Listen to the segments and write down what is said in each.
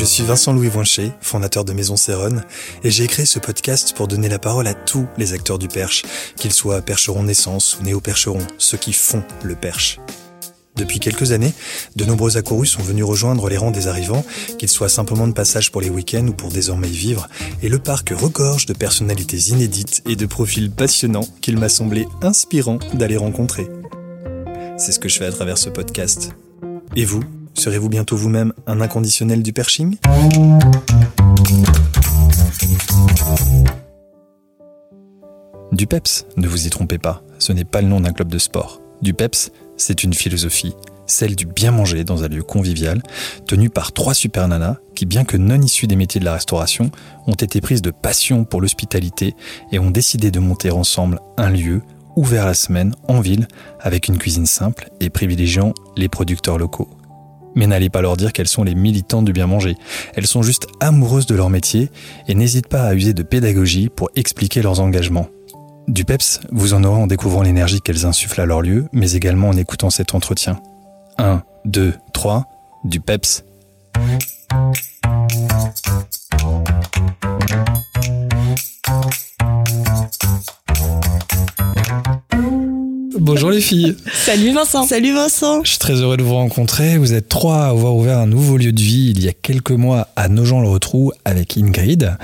Je suis Vincent Louis Voincher, fondateur de Maison Céronne, et j'ai créé ce podcast pour donner la parole à tous les acteurs du perche, qu'ils soient percherons naissance ou néo-percherons, ceux qui font le perche. Depuis quelques années, de nombreux accourus sont venus rejoindre les rangs des arrivants, qu'ils soient simplement de passage pour les week-ends ou pour désormais y vivre, et le parc regorge de personnalités inédites et de profils passionnants qu'il m'a semblé inspirant d'aller rencontrer. C'est ce que je fais à travers ce podcast. Et vous, serez-vous bientôt vous-même un inconditionnel du perching Du PEPS, ne vous y trompez pas, ce n'est pas le nom d'un club de sport. Du PEPS, c'est une philosophie, celle du bien manger dans un lieu convivial, tenu par trois super nanas qui, bien que non issues des métiers de la restauration, ont été prises de passion pour l'hospitalité et ont décidé de monter ensemble un lieu ouvert la semaine en ville avec une cuisine simple et privilégiant les producteurs locaux. Mais n'allez pas leur dire qu'elles sont les militantes du bien manger. Elles sont juste amoureuses de leur métier et n'hésitent pas à user de pédagogie pour expliquer leurs engagements. Du PEPS, vous en aurez en découvrant l'énergie qu'elles insufflent à leur lieu, mais également en écoutant cet entretien. 1, 2, 3, du PEPS. Bonjour les filles Salut Vincent. Salut Vincent Je suis très heureux de vous rencontrer. Vous êtes trois à avoir ouvert un nouveau lieu de vie il y a quelques mois à Nogent-le-Rotrou avec Ingrid.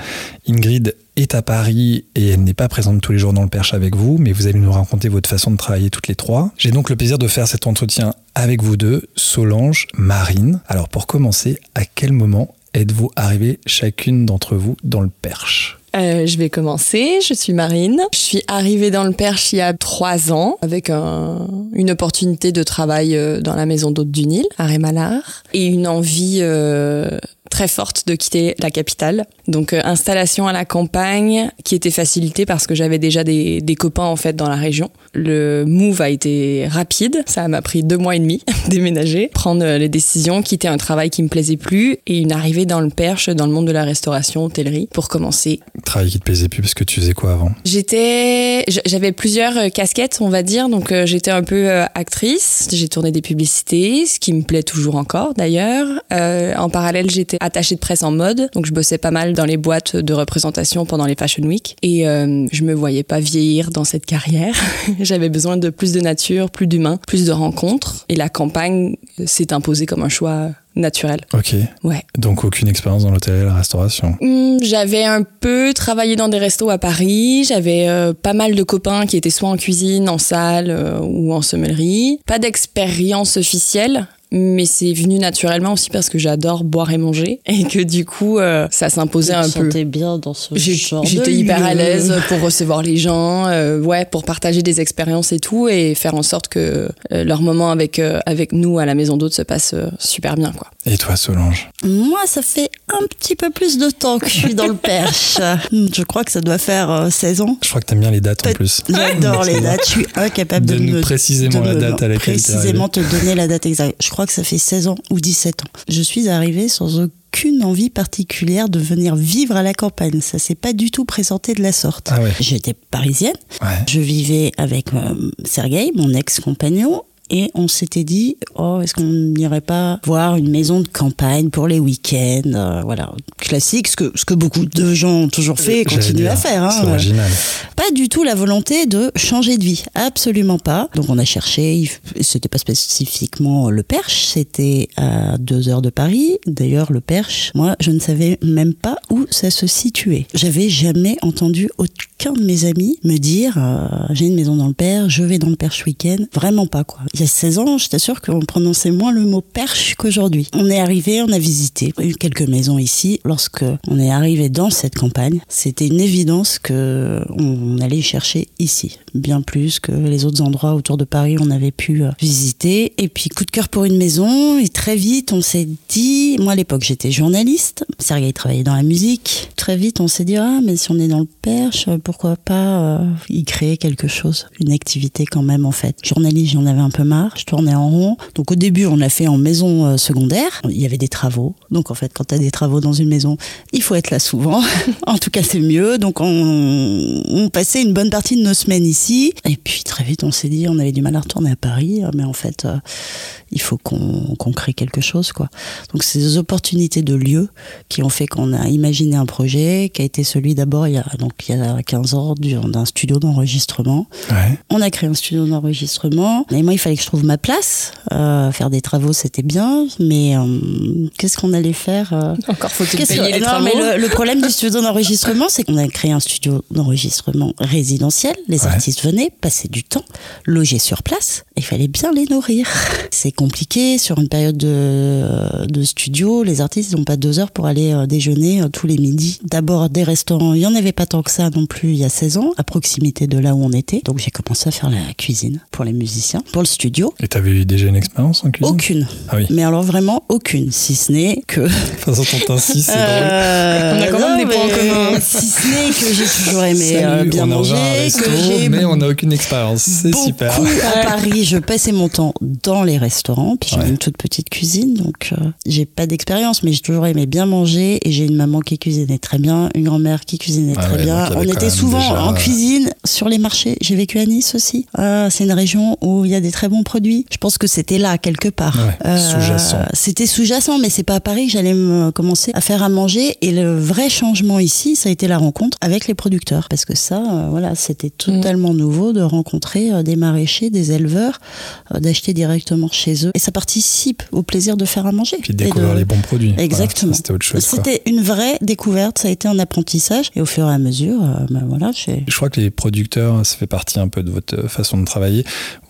Ingrid est à Paris et elle n'est pas présente tous les jours dans le Perche avec vous, mais vous allez nous raconter votre façon de travailler toutes les trois. J'ai donc le plaisir de faire cet entretien avec vous deux, Solange, Marine. Alors pour commencer, à quel moment êtes-vous arrivées chacune d'entre vous dans le Perche? Euh, je vais commencer. Je suis Marine. Je suis arrivée dans le Perche il y a trois ans avec un- une opportunité de travail euh, dans la maison d'hôte du Nil, à Rémalard, et une envie euh, très forte de quitter la capitale. Donc euh, installation à la campagne qui était facilitée parce que j'avais déjà des, des copains en fait dans la région. Le move a été rapide. Ça m'a pris deux mois et demi déménager, prendre euh, les décisions, quitter un travail qui me plaisait plus et une arrivée dans le Perche, dans le monde de la restauration, hôtellerie, pour commencer Travail qui te plaisait plus parce que tu faisais quoi avant? J'étais, j'avais plusieurs euh, casquettes, on va dire. Donc euh, j'étais un peu euh, actrice. J'ai tourné des publicités, ce qui me plaît toujours encore d'ailleurs. En parallèle, j'étais attachée de presse en mode, donc je bossais pas mal dans les boîtes de représentation pendant les Fashion Week. Et euh, je me voyais pas vieillir dans cette carrière. j'avais besoin de plus de nature, plus d'humain, plus de rencontres. Et la campagne s'est imposée comme un choix naturel. Ok. Ouais. Donc aucune expérience dans l'hôtellerie et la restauration? Hmm, J'avais un peu travaillé dans des restos à Paris. J'avais euh, pas mal de copains qui étaient soit en cuisine, en salle euh, ou en sommellerie. Pas d'expérience officielle. Mais c'est venu naturellement aussi parce que j'adore boire et manger et que du coup euh, ça s'imposait Tu un peu. sentais bien dans ce genre de J'étais hyper à l'aise pour recevoir les gens, euh, ouais, pour partager des expériences et tout, et faire en sorte que euh, leur moment avec euh, avec nous à la maison d'hôte se passe euh, super bien, quoi. Et toi Solange? Moi, ça fait un petit peu plus de temps que je suis dans le Perche. je crois que ça doit faire euh, 16 ans. Je crois que t'aimes bien les dates en plus. J'adore les dates. Je suis incapable de, Donne-nous me- précisément de la me- date à laquelle Précisément te donner la date exacte. Je crois que ça fait 16 ans ou 17 ans. Je suis arrivée sans aucune envie particulière de venir vivre à la campagne. Ça s'est pas du tout présenté de la sorte. Ah ouais. J'étais parisienne. Ouais. Je vivais avec euh, Sergueï, mon ex-compagnon, et on s'était dit, oh, est-ce qu'on n'irait pas voir une maison de campagne pour les week-ends euh, Voilà, classique, ce que, ce que beaucoup de gens ont toujours fait et J'allais continuent dire, à faire. hein. C'est original. Pas du tout la volonté de changer de vie, absolument pas. Donc on a cherché, c'était pas spécifiquement le Perche, c'était à deux heures de Paris. D'ailleurs le Perche, moi je ne savais même pas où ça se situait. J'avais jamais entendu aucun de mes amis me dire euh, j'ai une maison dans le Perche, je vais dans le Perche week-end. Vraiment pas quoi. Il y a 16 ans, je t'assure qu'on prononçait moins le mot Perche qu'aujourd'hui. On est arrivé, on a visité eu quelques maisons ici. Lorsque on est arrivé dans cette campagne, c'était une évidence que on allait chercher ici, bien plus que les autres endroits autour de Paris on avait pu euh, visiter. Et puis coup de cœur pour une maison. Et très vite, on s'est dit, moi à l'époque j'étais journaliste, Sergei travaillait dans la musique. Très vite, on s'est dit ah mais si on est dans le Perche, pourquoi pas euh, y créer quelque chose, une activité quand même en fait. Journaliste, j'en avais un peu marre, je tournais en rond. Donc au début, on l'a fait en maison euh, secondaire. Il y avait des travaux. Donc en fait, quand tu as des travaux dans une maison, il faut être là souvent. en tout cas, c'est mieux. Donc on, passait une bonne partie de nos semaines ici. Et puis très vite, on s'est dit, on avait du mal à retourner à Paris, mais en fait, euh, il faut qu'on crée quelque chose quoi. Donc c'est des opportunités de lieu qui ont fait qu'on a imaginé un projet qui a été celui d'abord il y a donc il y a 15 ans du- d'un studio d'enregistrement. Ouais. On a créé un studio d'enregistrement et moi il fallait que je trouve ma place. Euh, faire des travaux c'était bien, mais euh, qu'est-ce qu'on allait faire euh, Encore faut-il payer que- les non, travaux. mais le, le problème du studio d'enregistrement, c'est qu'on a créé un studio d'enregistrement résidentiel. Les Ouais. artistes venaient, passaient du temps, logeaient sur place. Il fallait bien les nourrir. C'est compliqué sur une période de, de studio. Les artistes n'ont pas deux heures pour aller déjeuner tous les midis. D'abord des restaurants. Il y en avait pas tant que ça non plus il y a 16 ans, à proximité de là où on était. Donc j'ai commencé à faire la cuisine pour les musiciens, pour le studio. Et t'avais eu déjà une expérience en cuisine? Aucune. Ah oui. Mais alors vraiment aucune, si ce n'est que Enfin, t'entend ainsi, c'est drôle. euh, On a quand même non, des points en mais commun. Si ce n'est que j'ai toujours aimé Salut, euh, bien on manger, ouvert un resto, que j'ai mais on n'a aucune expérience. C'est beaucoup super. à Paris. Je passais mon temps dans les restaurants, puis j'ai Ouais. une toute petite cuisine, donc euh, j'ai pas d'expérience, mais j'ai toujours aimé bien manger et j'ai une maman qui cuisinait très bien, une grand-mère qui cuisinait Ah très ouais, bien. On quand était souvent déjà, en euh, cuisine sur les marchés. J'ai vécu à Nice aussi. Ah, c'est une région où il y a des très bons produits. Je pense que c'était là quelque part. Ouais, sous-jacent. C'était sous-jacent, mais c'est pas à Paris que j'allais me commencer à faire à manger. Et le vrai changement ici, ça a été la rencontre avec les producteurs, parce que ça, euh, voilà, c'était totalement nouveau de rencontrer euh, des maraîchers, des éleveurs, euh, d'acheter directement chez eux. Et ça participe au plaisir de faire à manger. Puis de découvrir de- les bons produits. Exactement. C'était autre chose. quoi. C'était une vraie découverte, ça a été un apprentissage. Et au fur et à mesure, euh, ben voilà, Je crois que les producteurs, ça fait partie un peu de votre façon de travailler.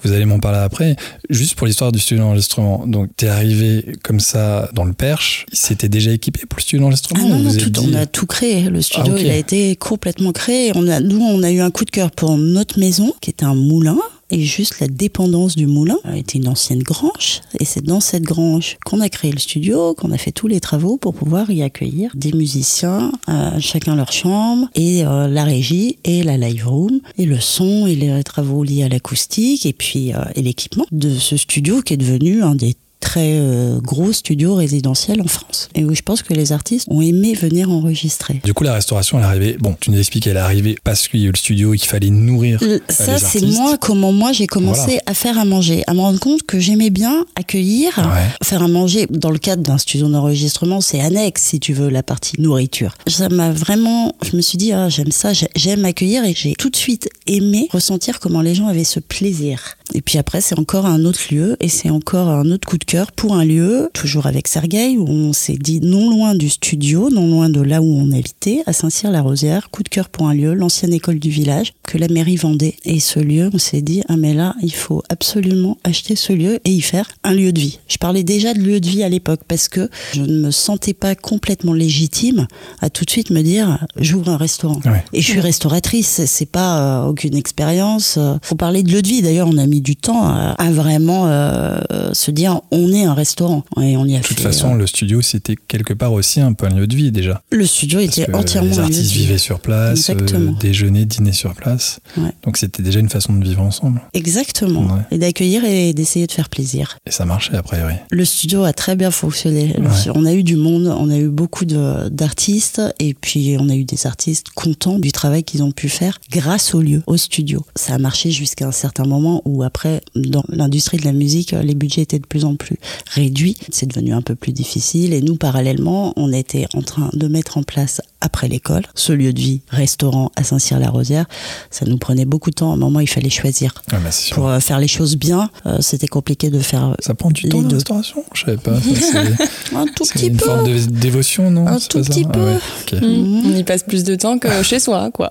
Vous allez m'en parler après. Juste pour l'histoire du studio d'enregistrement. Donc, t'es arrivé comme ça dans le Perche. C'était déjà équipé pour le studio d'enregistrement Ah non, non, tout, on a tout créé. Le studio, Ah, il a été complètement créé. On a, nous, on a eu un coup de cœur pour notre maison, qui était un moulin. Et juste la dépendance du moulin été une ancienne grange. Et c'est dans cette grange qu'on a créé le studio, qu'on a fait tous les travaux pour pouvoir y accueillir des musiciens, euh, chacun leur chambre, et euh, la régie, et la live room, et le son, et les travaux liés à l'acoustique, et puis euh, et l'équipement de ce studio qui est devenu un des très euh, gros studios résidentiels en France. Et où je pense que les artistes ont aimé venir enregistrer. Du coup, la restauration, elle est arrivée. Bon, tu nous expliques qu'elle est arrivée parce qu'il y a eu le studio et qu'il fallait nourrir. Euh, Ça, c'est moi, comment moi j'ai commencé Voilà. à faire à manger, à me rendre compte que j'aimais bien accueillir, Ouais. faire à manger. Dans le cadre d'un studio d'enregistrement, c'est annexe, si tu veux, la partie nourriture. Ça m'a vraiment, je me suis dit, ah, j'aime ça, j'ai- j'aime accueillir et j'ai tout de suite aimé ressentir comment les gens avaient ce plaisir. Et puis après, c'est encore un autre lieu et c'est encore un autre coup de cœur pour un lieu, toujours avec Sergueï, où on s'est dit non loin du studio, non loin de là où on habitait, à Saint-Cyr-la-Rosière, coup de cœur pour un lieu, l'ancienne école du village, que la mairie vendait. Et ce lieu, on s'est dit, ah mais là, il faut absolument acheter ce lieu et y faire un lieu de vie. Je parlais déjà de lieu de vie à l'époque parce que je ne me sentais pas complètement légitime à tout de suite me dire, j'ouvre un restaurant. Ouais. Et je suis restauratrice, c'est- pas euh, aucune expérience. Euh, Faut parler de lieu de vie. D'ailleurs, on a mis du temps à, à vraiment euh, se dire on est un restaurant. Et on y a De toute fait, façon, le studio, c'était quelque part aussi un peu un lieu de vie déjà. euh, le studio Parce était entièrement les artistes vie. vivaient sur place, euh, déjeuner, dîner sur place. Ouais. Donc c'était déjà une façon de vivre ensemble. Exactement. Ouais. Et d'accueillir et d'essayer de faire plaisir. Et ça marchait a priori. Le studio a très bien fonctionné. Ouais. On a eu du monde, on a eu beaucoup d'artistes et puis on a eu des artistes contents du travail qu'ils ont pu faire grâce au lieu, au studio. Ça a marché jusqu'à un certain moment où après, dans l'industrie de la musique, les budgets étaient de plus en plus réduits. C'est devenu un peu plus difficile et nous, parallèlement, on était en train de mettre en place après l'école ce lieu de vie, restaurant à Saint-Cyr-la-Rosière. Ça nous prenait beaucoup de temps. À un moment, il fallait choisir. Ah, bah. Pour euh, faire les choses bien, euh, c'était compliqué de faire Ça prend du les temps la deux. restauration? Je savais pas. Un tout C'est petit une peu. forme de dévotion, non? Un tout ça? petit Ah peu. ouais, ok. Mm. On y passe plus de temps que chez soi, quoi.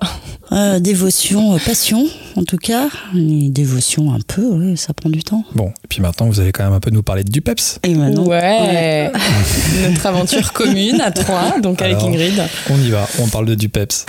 Euh, dévotion, euh, passion, en tout cas. Et dévotion un peu, ouais, ça prend du temps. Bon, et puis maintenant, vous allez quand même un peu nous parler du PEPS. Et maintenant, Ouais. Notre aventure commune à trois, donc avec. Ingrid. On y va, on parle de du PEPS.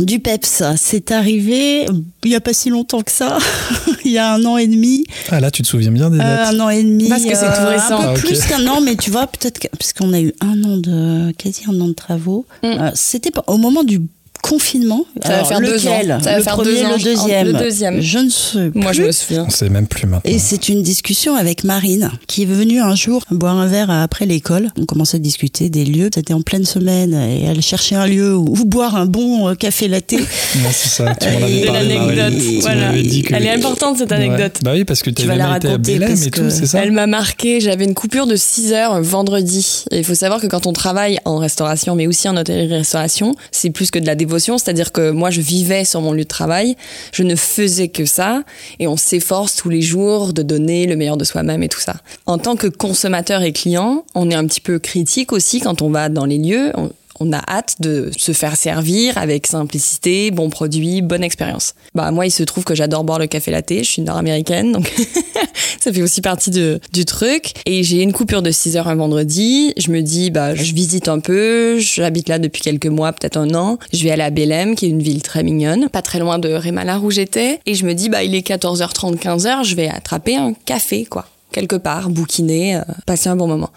Du PEPS, c'est arrivé il n'y a pas si longtemps que ça, il y a un an et demi. Ah là, tu te souviens bien des dates Euh, un an et demi. Parce que c'est tout récent. Un peu Ah, plus qu'un an, mais tu vois, peut-être que- parce qu'on a eu un an de, quasi un an de travaux. Mm. Euh, C'était pas- au moment du confinement. Ça va faire deux lequel ans. Ça va Le faire premier, deux ans, le deuxième. le deuxième. Je ne sais Moi, je plus. me souviens. On sait même plus maintenant. Et c'est une discussion avec Marine, qui est venue un jour boire un verre après l'école. On commençait à discuter des lieux. C'était en pleine semaine et elle cherchait un lieu où, où boire un bon euh, café latte. Non, c'est ça. Tu m'en avais C'est parlé, l'anecdote. Voilà. que- Elle est importante cette anecdote. Ouais. Bah oui, parce que tu vas avais la même été à raconter Belém parce et que tout, c'est ça Elle m'a marqué, j'avais une coupure de 6 heures vendredi. Et il faut savoir que quand on travaille en restauration, mais aussi en hôtellerie-restauration, c'est plus que de la dévotion. C'est-à-dire que moi, je vivais sur mon lieu de travail, je ne faisais que ça, et on s'efforce tous les jours de donner le meilleur de soi-même et tout ça. En tant que consommateur et client, on est un petit peu critique aussi quand on va dans les lieux. On a hâte de se faire servir avec simplicité, bons produits, bonne expérience. Bah moi, il se trouve que j'adore boire le café latte. Je suis nord-américaine, donc ça fait aussi partie de, du truc. Et j'ai une coupure de 6 heures un vendredi. Je me dis, bah je visite un peu. J'habite là depuis quelques mois, peut-être un an. Je vais aller à Belém, qui est une ville très mignonne, pas très loin de Rémalar où j'étais. Et je me dis, bah il est 14h30, 15h. Je vais attraper un café, quoi quelque part, bouquiner, euh, passer un bon moment.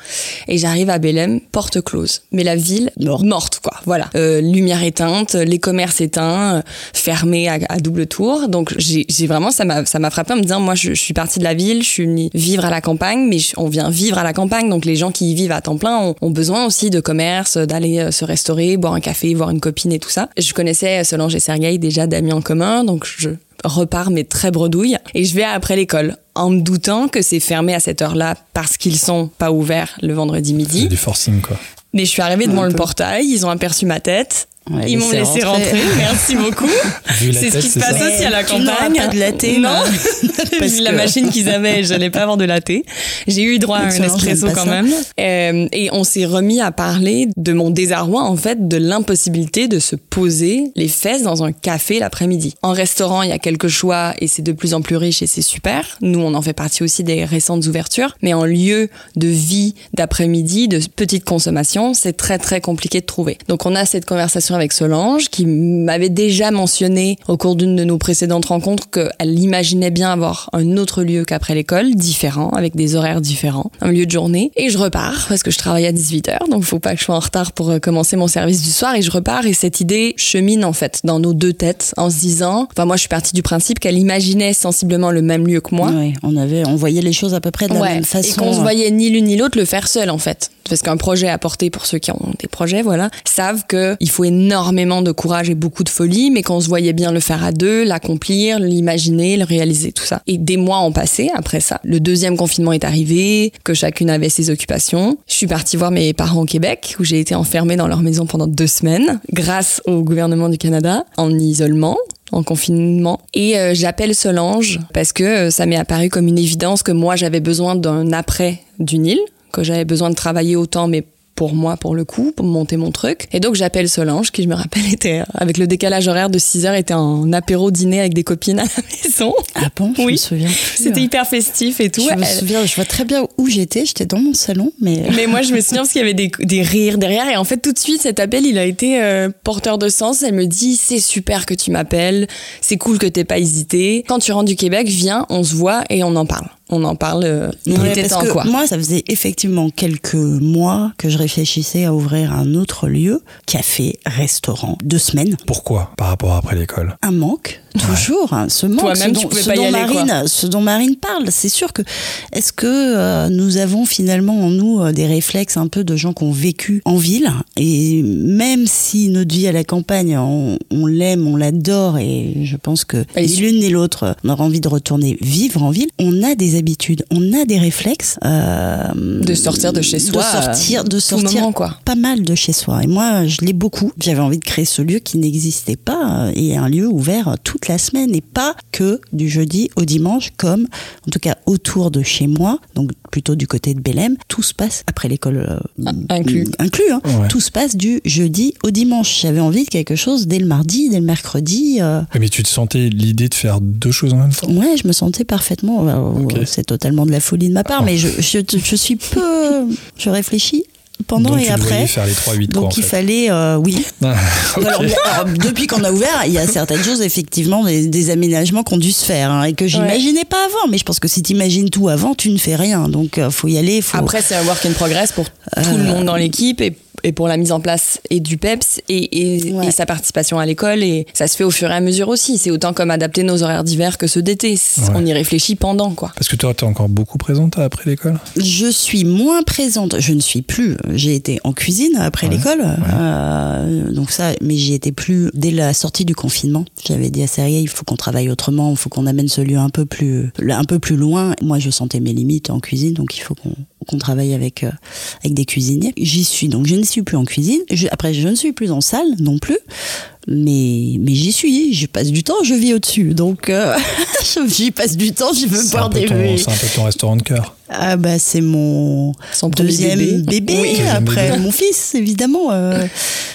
Et j'arrive à Belém, porte close. Mais la ville Morte. morte, quoi. Voilà. Euh, lumière éteinte, les commerces éteints, euh, fermés à, à double tour. Donc j'ai vraiment, ça m'a ça m'a frappé en me disant, moi je, je suis partie de la ville, je suis venue vivre à la campagne, mais je- on vient vivre à la campagne. Donc les gens qui y vivent à temps plein ont, ont besoin aussi de commerce, d'aller euh, se restaurer, boire un café, voir une copine et tout ça. Je connaissais Solange et Sergueï déjà d'amis en commun, donc je repars mais très bredouille et je vais après l'école en me doutant que c'est fermé à cette heure-là parce qu'ils sont pas ouverts le vendredi C'est midi. du forcing, quoi. Mais je suis arrivée devant le portail, ils ont aperçu ma tête, ils m'ont laissé rentrer. Merci beaucoup. C'est ce qui se passe ça aussi à la campagne. pas de latte, Non, mais- parce Vu la que- machine qu'ils avaient, je n'allais pas avoir de latte. J'ai eu droit à un espresso quand ça. même. Euh, et on s'est remis à parler de mon désarroi, en fait, de l'impossibilité de se poser les fesses dans un café l'après-midi. En restaurant, il y a quelques choix et c'est de plus en plus riche et c'est super. Nous, on en fait partie aussi des récentes ouvertures. Mais en lieu de vie d'après-midi, de petite consommation, c'est très très compliqué de trouver. Donc on a cette conversation avec Solange qui m'avait déjà mentionné au cours d'une de nos précédentes rencontres qu'elle imaginait bien avoir un autre lieu qu'après l'école, différent, avec des horaires différents, un lieu de journée. Et je repars parce que je travaille à 18h, donc faut pas que je sois en retard pour euh, commencer mon service du soir. Et je repars et cette idée chemine en fait dans nos deux têtes en se disant, enfin moi je suis partie du principe qu'elle imaginait sensiblement le même lieu que moi. On avait, on voyait les choses à peu près de la Ouais, même façon. Et qu'on se voyait ni l'une ni l'autre le faire seul en fait. Parce qu'un projet à porter pour ceux qui ont des projets, voilà, savent que il faut énormément de courage et beaucoup de folie, mais qu'on se voyait bien le faire à deux, l'accomplir, l'imaginer, le réaliser, tout ça. Et des mois ont passé après ça. Le deuxième confinement est arrivé, que chacune avait ses occupations. Je suis partie voir mes parents au Québec, où j'ai été enfermée dans leur maison pendant deux semaines, grâce au gouvernement du Canada, en isolement en confinement et euh, j'appelle Solange parce que euh, ça m'est apparu comme une évidence que moi j'avais besoin d'un après du Nil, que j'avais besoin de travailler autant mais pour moi pour le coup, pour monter mon truc. Et donc j'appelle Solange qui je me rappelle était euh, avec le décalage horaire de 6 heures était en apéro dîner avec des copines à la maison. Ah bon Je Oui. me souviens. C'était hyper festif et tout. Je me Elle- souviens, je vois très bien où j'étais. J'étais dans mon salon, mais Mais moi, je me souviens parce qu'il y avait des, des rires derrière. Et en fait, tout de suite, cet appel, il a été euh, porteur de sens. Elle me dit, c'est super que tu m'appelles. C'est cool que t'aies pas hésité. Quand tu rentres du Québec, viens, on se voit et on en parle. On en parle. Euh, il Ouais, était parce temps, que quoi. moi, ça faisait effectivement quelques mois que je réfléchissais à ouvrir un autre lieu, café, restaurant, deux semaines. Pourquoi? Par rapport à après l'école? Un manque, toujours. hein, ce manque, ce dont, ce aller. Marine, ce dont Marine parle. C'est sûr que est-ce que euh, nous avons finalement en nous euh, des réflexes un peu de gens qui ont vécu en ville et même si notre vie à la campagne, on, on l'aime, on l'adore et je pense que ni l'une ni l'autre on aura envie de retourner vivre en ville, on a des habitudes, on a des réflexes euh, De sortir de chez soi, de sortir, de tout sortir moment, quoi. pas mal de chez soi. Et moi, je l'ai beaucoup. J'avais envie de créer ce lieu qui n'existait pas euh, et un lieu ouvert toute la semaine et pas que du jeudi au dimanche, comme en tout cas autour de chez moi, donc plutôt du côté de Belém. Tout se passe après l'école euh, Ah, inclus. inclus hein. Ouais. Tout se passe du jeudi au dimanche. J'avais envie de quelque chose dès le mardi, dès le mercredi. euh, Mais tu te sentais l'idée de faire deux choses en même temps? Ouais, je me sentais parfaitement. euh. C'est totalement de la folie de ma part, Oh. mais je, je, je suis peu. Je réfléchis pendant Donc et tu après. faire les 3-8 quoi, Donc en il fait. fallait, euh, oui. Ah, ok. Alors, alors, depuis qu'on a ouvert, il y a certaines choses, effectivement, des, des aménagements qui ont dû se faire hein, et que j'imaginais pas avant. Mais je pense que si tu imagines tout avant, tu ne fais rien. Donc, euh, faut y aller. Faut... Après, c'est un work in progress pour tout le monde dans l'équipe et, et pour la mise en place et du PEPS et, et, Ouais. et sa participation à l'école. Et ça se fait au fur et à mesure aussi. C'est autant comme adapter nos horaires d'hiver que ceux d'été. Ouais. On y réfléchit pendant, quoi. Parce que toi, t'es encore beaucoup présente après l'école? Je suis moins présente. Je ne suis plus. J'ai été en cuisine après Ouais, l'école. Euh, donc ça, mais j'y étais plus dès la sortie du confinement. J'avais dit à Serrier, il faut qu'on travaille autrement. Il faut qu'on amène ce lieu un peu plus, un peu plus loin. Moi, je sentais mes limites en cuisine, donc il faut qu'on qu'on travaille avec euh, avec des cuisiniers. J'y suis. Donc je ne suis plus en cuisine. Je- après, je ne suis plus en salle non plus. Mais, mais j'y suis, je passe du temps, je vis au-dessus. Donc, euh, j'y passe du temps, je veux peu des ton- c'est un peu ton restaurant de cœur. Ah bah c'est mon Son deuxième bébé. bébé, Oui. Deuxième après bébé. mon fils évidemment. euh,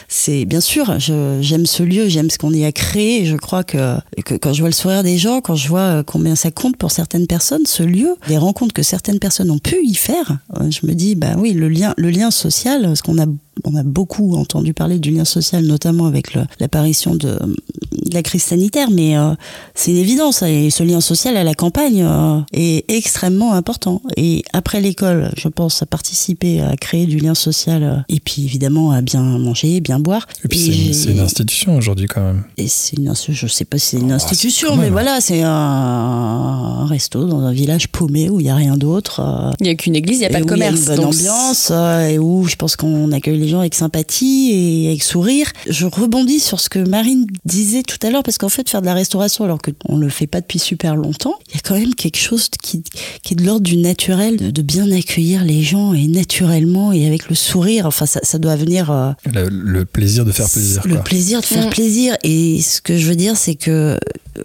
c'est bien sûr, je- j'aime ce lieu, j'aime ce qu'on y a créé. et Je crois que, que quand je vois le sourire des gens, quand je vois euh, combien ça compte pour certaines personnes, ce lieu, les rencontres que certaines personnes ont pu y faire, je me dis bah oui le lien, le lien social, parce qu'on a on a beaucoup entendu parler du lien social, notamment avec l'apparition de, de la crise sanitaire, mais euh, c'est une évidence. Et ce lien social à la campagne euh, est extrêmement important. Et après l'école, je pense à participer à créer du lien social euh, et puis évidemment à bien manger, bien boire. Et puis c'est une- institution aujourd'hui quand même. et c'est une, je sais pas si c'est une Ah, institution, mais même. voilà, c'est un, un resto dans un village paumé où il y a rien d'autre. Il n'y a qu'une église, il n'y a pas de commerce. Il y a une bonne donc ambiance et où je pense qu'on accueille les gens avec sympathie et avec sourire. Je rebondis sur ce que Marine disait tout à l'heure parce qu'en fait faire de la restauration alors que on le fait pas depuis super longtemps, il y a quand même quelque chose qui, qui est de l'ordre du naturel, de, de bien accueillir les gens et naturellement et avec le sourire. Enfin ça, ça doit venir. euh, Le, le plaisir de faire plaisir. le quoi. plaisir de faire Mm. plaisir. Et ce que je veux dire, c'est que euh,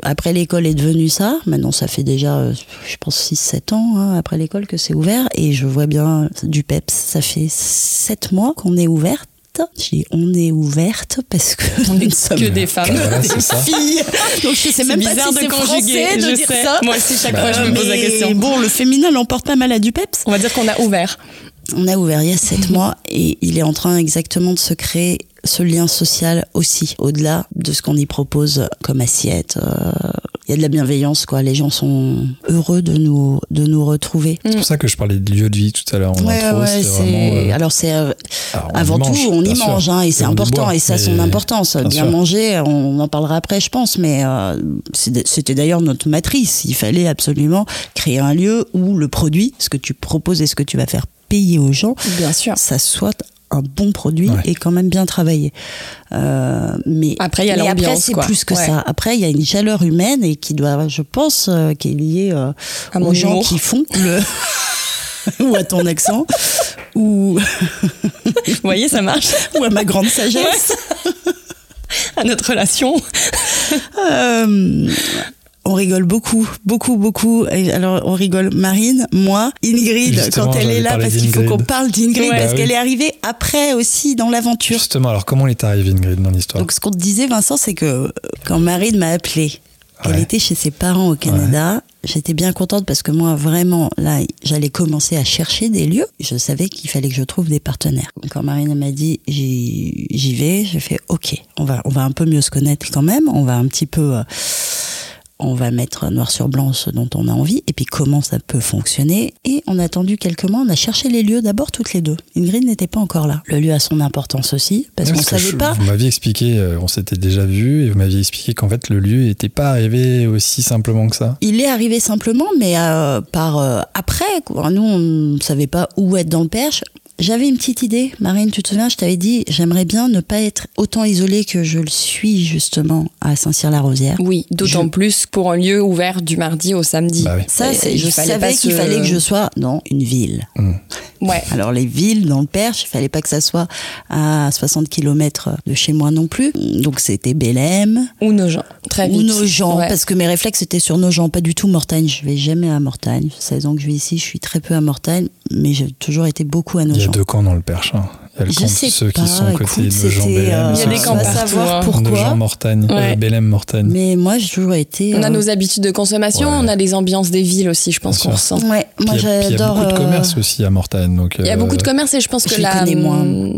après l'école est devenu ça. Maintenant, ça fait déjà, euh, je pense, 6-7 ans hein, après l'école que c'est ouvert. Et je vois bien du PEPS. Ça fait 7 mois qu'on est ouverte. On est ouverte parce que On nous sommes que des femmes. Bah voilà, c'est ça. filles. Donc je sais même pas bizarre si de c'est conjuguer, français de je dire sais. ça. Moi aussi, chaque fois, je me pose la Mais question. Bon, le féminin l'emporte pas mal à du PEPS. On va dire qu'on a ouvert. On a ouvert il y a sept mois et il est en train exactement de se créer ce lien social aussi, au-delà de ce qu'on y propose comme assiette. euh, Il y a de la bienveillance, quoi. Les gens sont heureux de nous, de nous retrouver. C'est pour ça que je parlais de lieu de vie tout à l'heure Ouais, intro. ouais, vraiment, euh, Alors c'est euh, on avant mange, tout, on y sûr. mange, hein, et c'est important, boit, et ça a son importance. bien manger, on en parlera après, je pense, mais euh, c'était d'ailleurs notre matrice. Il fallait absolument créer un lieu où le produit, ce que tu proposes et ce que tu vas faire payer aux gens, Bien sûr. ça soit un bon produit Ouais. et quand même bien travaillé. Euh, mais Après, il y a mais après, l'ambiance, c'est quoi. plus que Ouais. ça. Après, il y a une chaleur humaine et qui doit, je pense, euh, qui est liée euh, À aux gens humour. qui font le ou à ton accent ou Vous voyez, ça marche. ou à ma grande sagesse. À notre relation. Euh, on rigole beaucoup, beaucoup, beaucoup. Et alors, on rigole Marine, moi, Ingrid, Justement, quand elle est là, parce qu'il faut d'Ingrid. qu'on parle d'Ingrid, Ouais. parce Bah oui. qu'elle est arrivée après aussi dans l'aventure. Justement, alors comment elle est arrivée Ingrid dans l'histoire Donc, ce qu'on te disait, Vincent, c'est que euh, quand Marine m'a appelé, qu'elle Ouais. était chez ses parents au Canada, j'étais bien contente parce que moi, vraiment, là, j'allais commencer à chercher des lieux. Je savais qu'il fallait que je trouve des partenaires. Donc, Quand Marine m'a dit, j'y j'y vais, j'ai fait, OK, on va, on va un peu mieux se connaître quand même. On va un petit peu. euh, on va mettre noir sur blanc ce dont on a envie et puis comment ça peut fonctionner. Et on a attendu quelques mois, on a cherché les lieux d'abord toutes les deux. Ingrid n'était pas encore là. Le lieu a son importance aussi parce Ouais, qu'on savait je- pas. Vous m'aviez expliqué, euh, on s'était déjà vu, et vous m'aviez expliqué qu'en fait le lieu n'était pas arrivé aussi simplement que ça. Il est arrivé simplement, mais euh, par euh, après. quoi. Nous, on ne savait pas où être dans le Perche. J'avais une petite idée, Marine, tu te souviens, je t'avais dit, j'aimerais bien ne pas être autant isolée que je le suis justement à Saint-Cyr-la-Rosière. Oui, d'autant plus pour un lieu ouvert du mardi au samedi. Bah oui. Ça, c'est- je savais qu'il fallait que je sois dans une ville. Ouais. Alors les villes dans le Perche, il fallait pas que ça soit à 60 km de chez moi non plus. Donc c'était Bélem Ou nos gens. Très ou vite. Nogent, Ouais. parce que mes réflexes étaient sur Nogent, pas du tout Mortagne. Je vais jamais à Mortagne. 16 ans que je vis ici, je suis très peu à Mortagne, mais j'ai toujours été beaucoup à Il y a Nogent. deux camps dans le Perche. hein. Elle Je compte sais ceux pas, qui sont côté écoute, euh, Il y a des camps partout, savoir sont pourquoi. Nogent Mortagne, euh, Ouais. Bélem Mortagne. Mais moi, j'ai toujours été. On a euh, nos habitudes de consommation, Ouais. on a les ambiances des villes aussi, je pense qu'on ressent. Ouais, moi Puis il y a- puis il y a j'adore. beaucoup de euh, commerce aussi à Mortagne. Donc, Il y a euh, beaucoup de commerces et je pense je que connais moins. euh,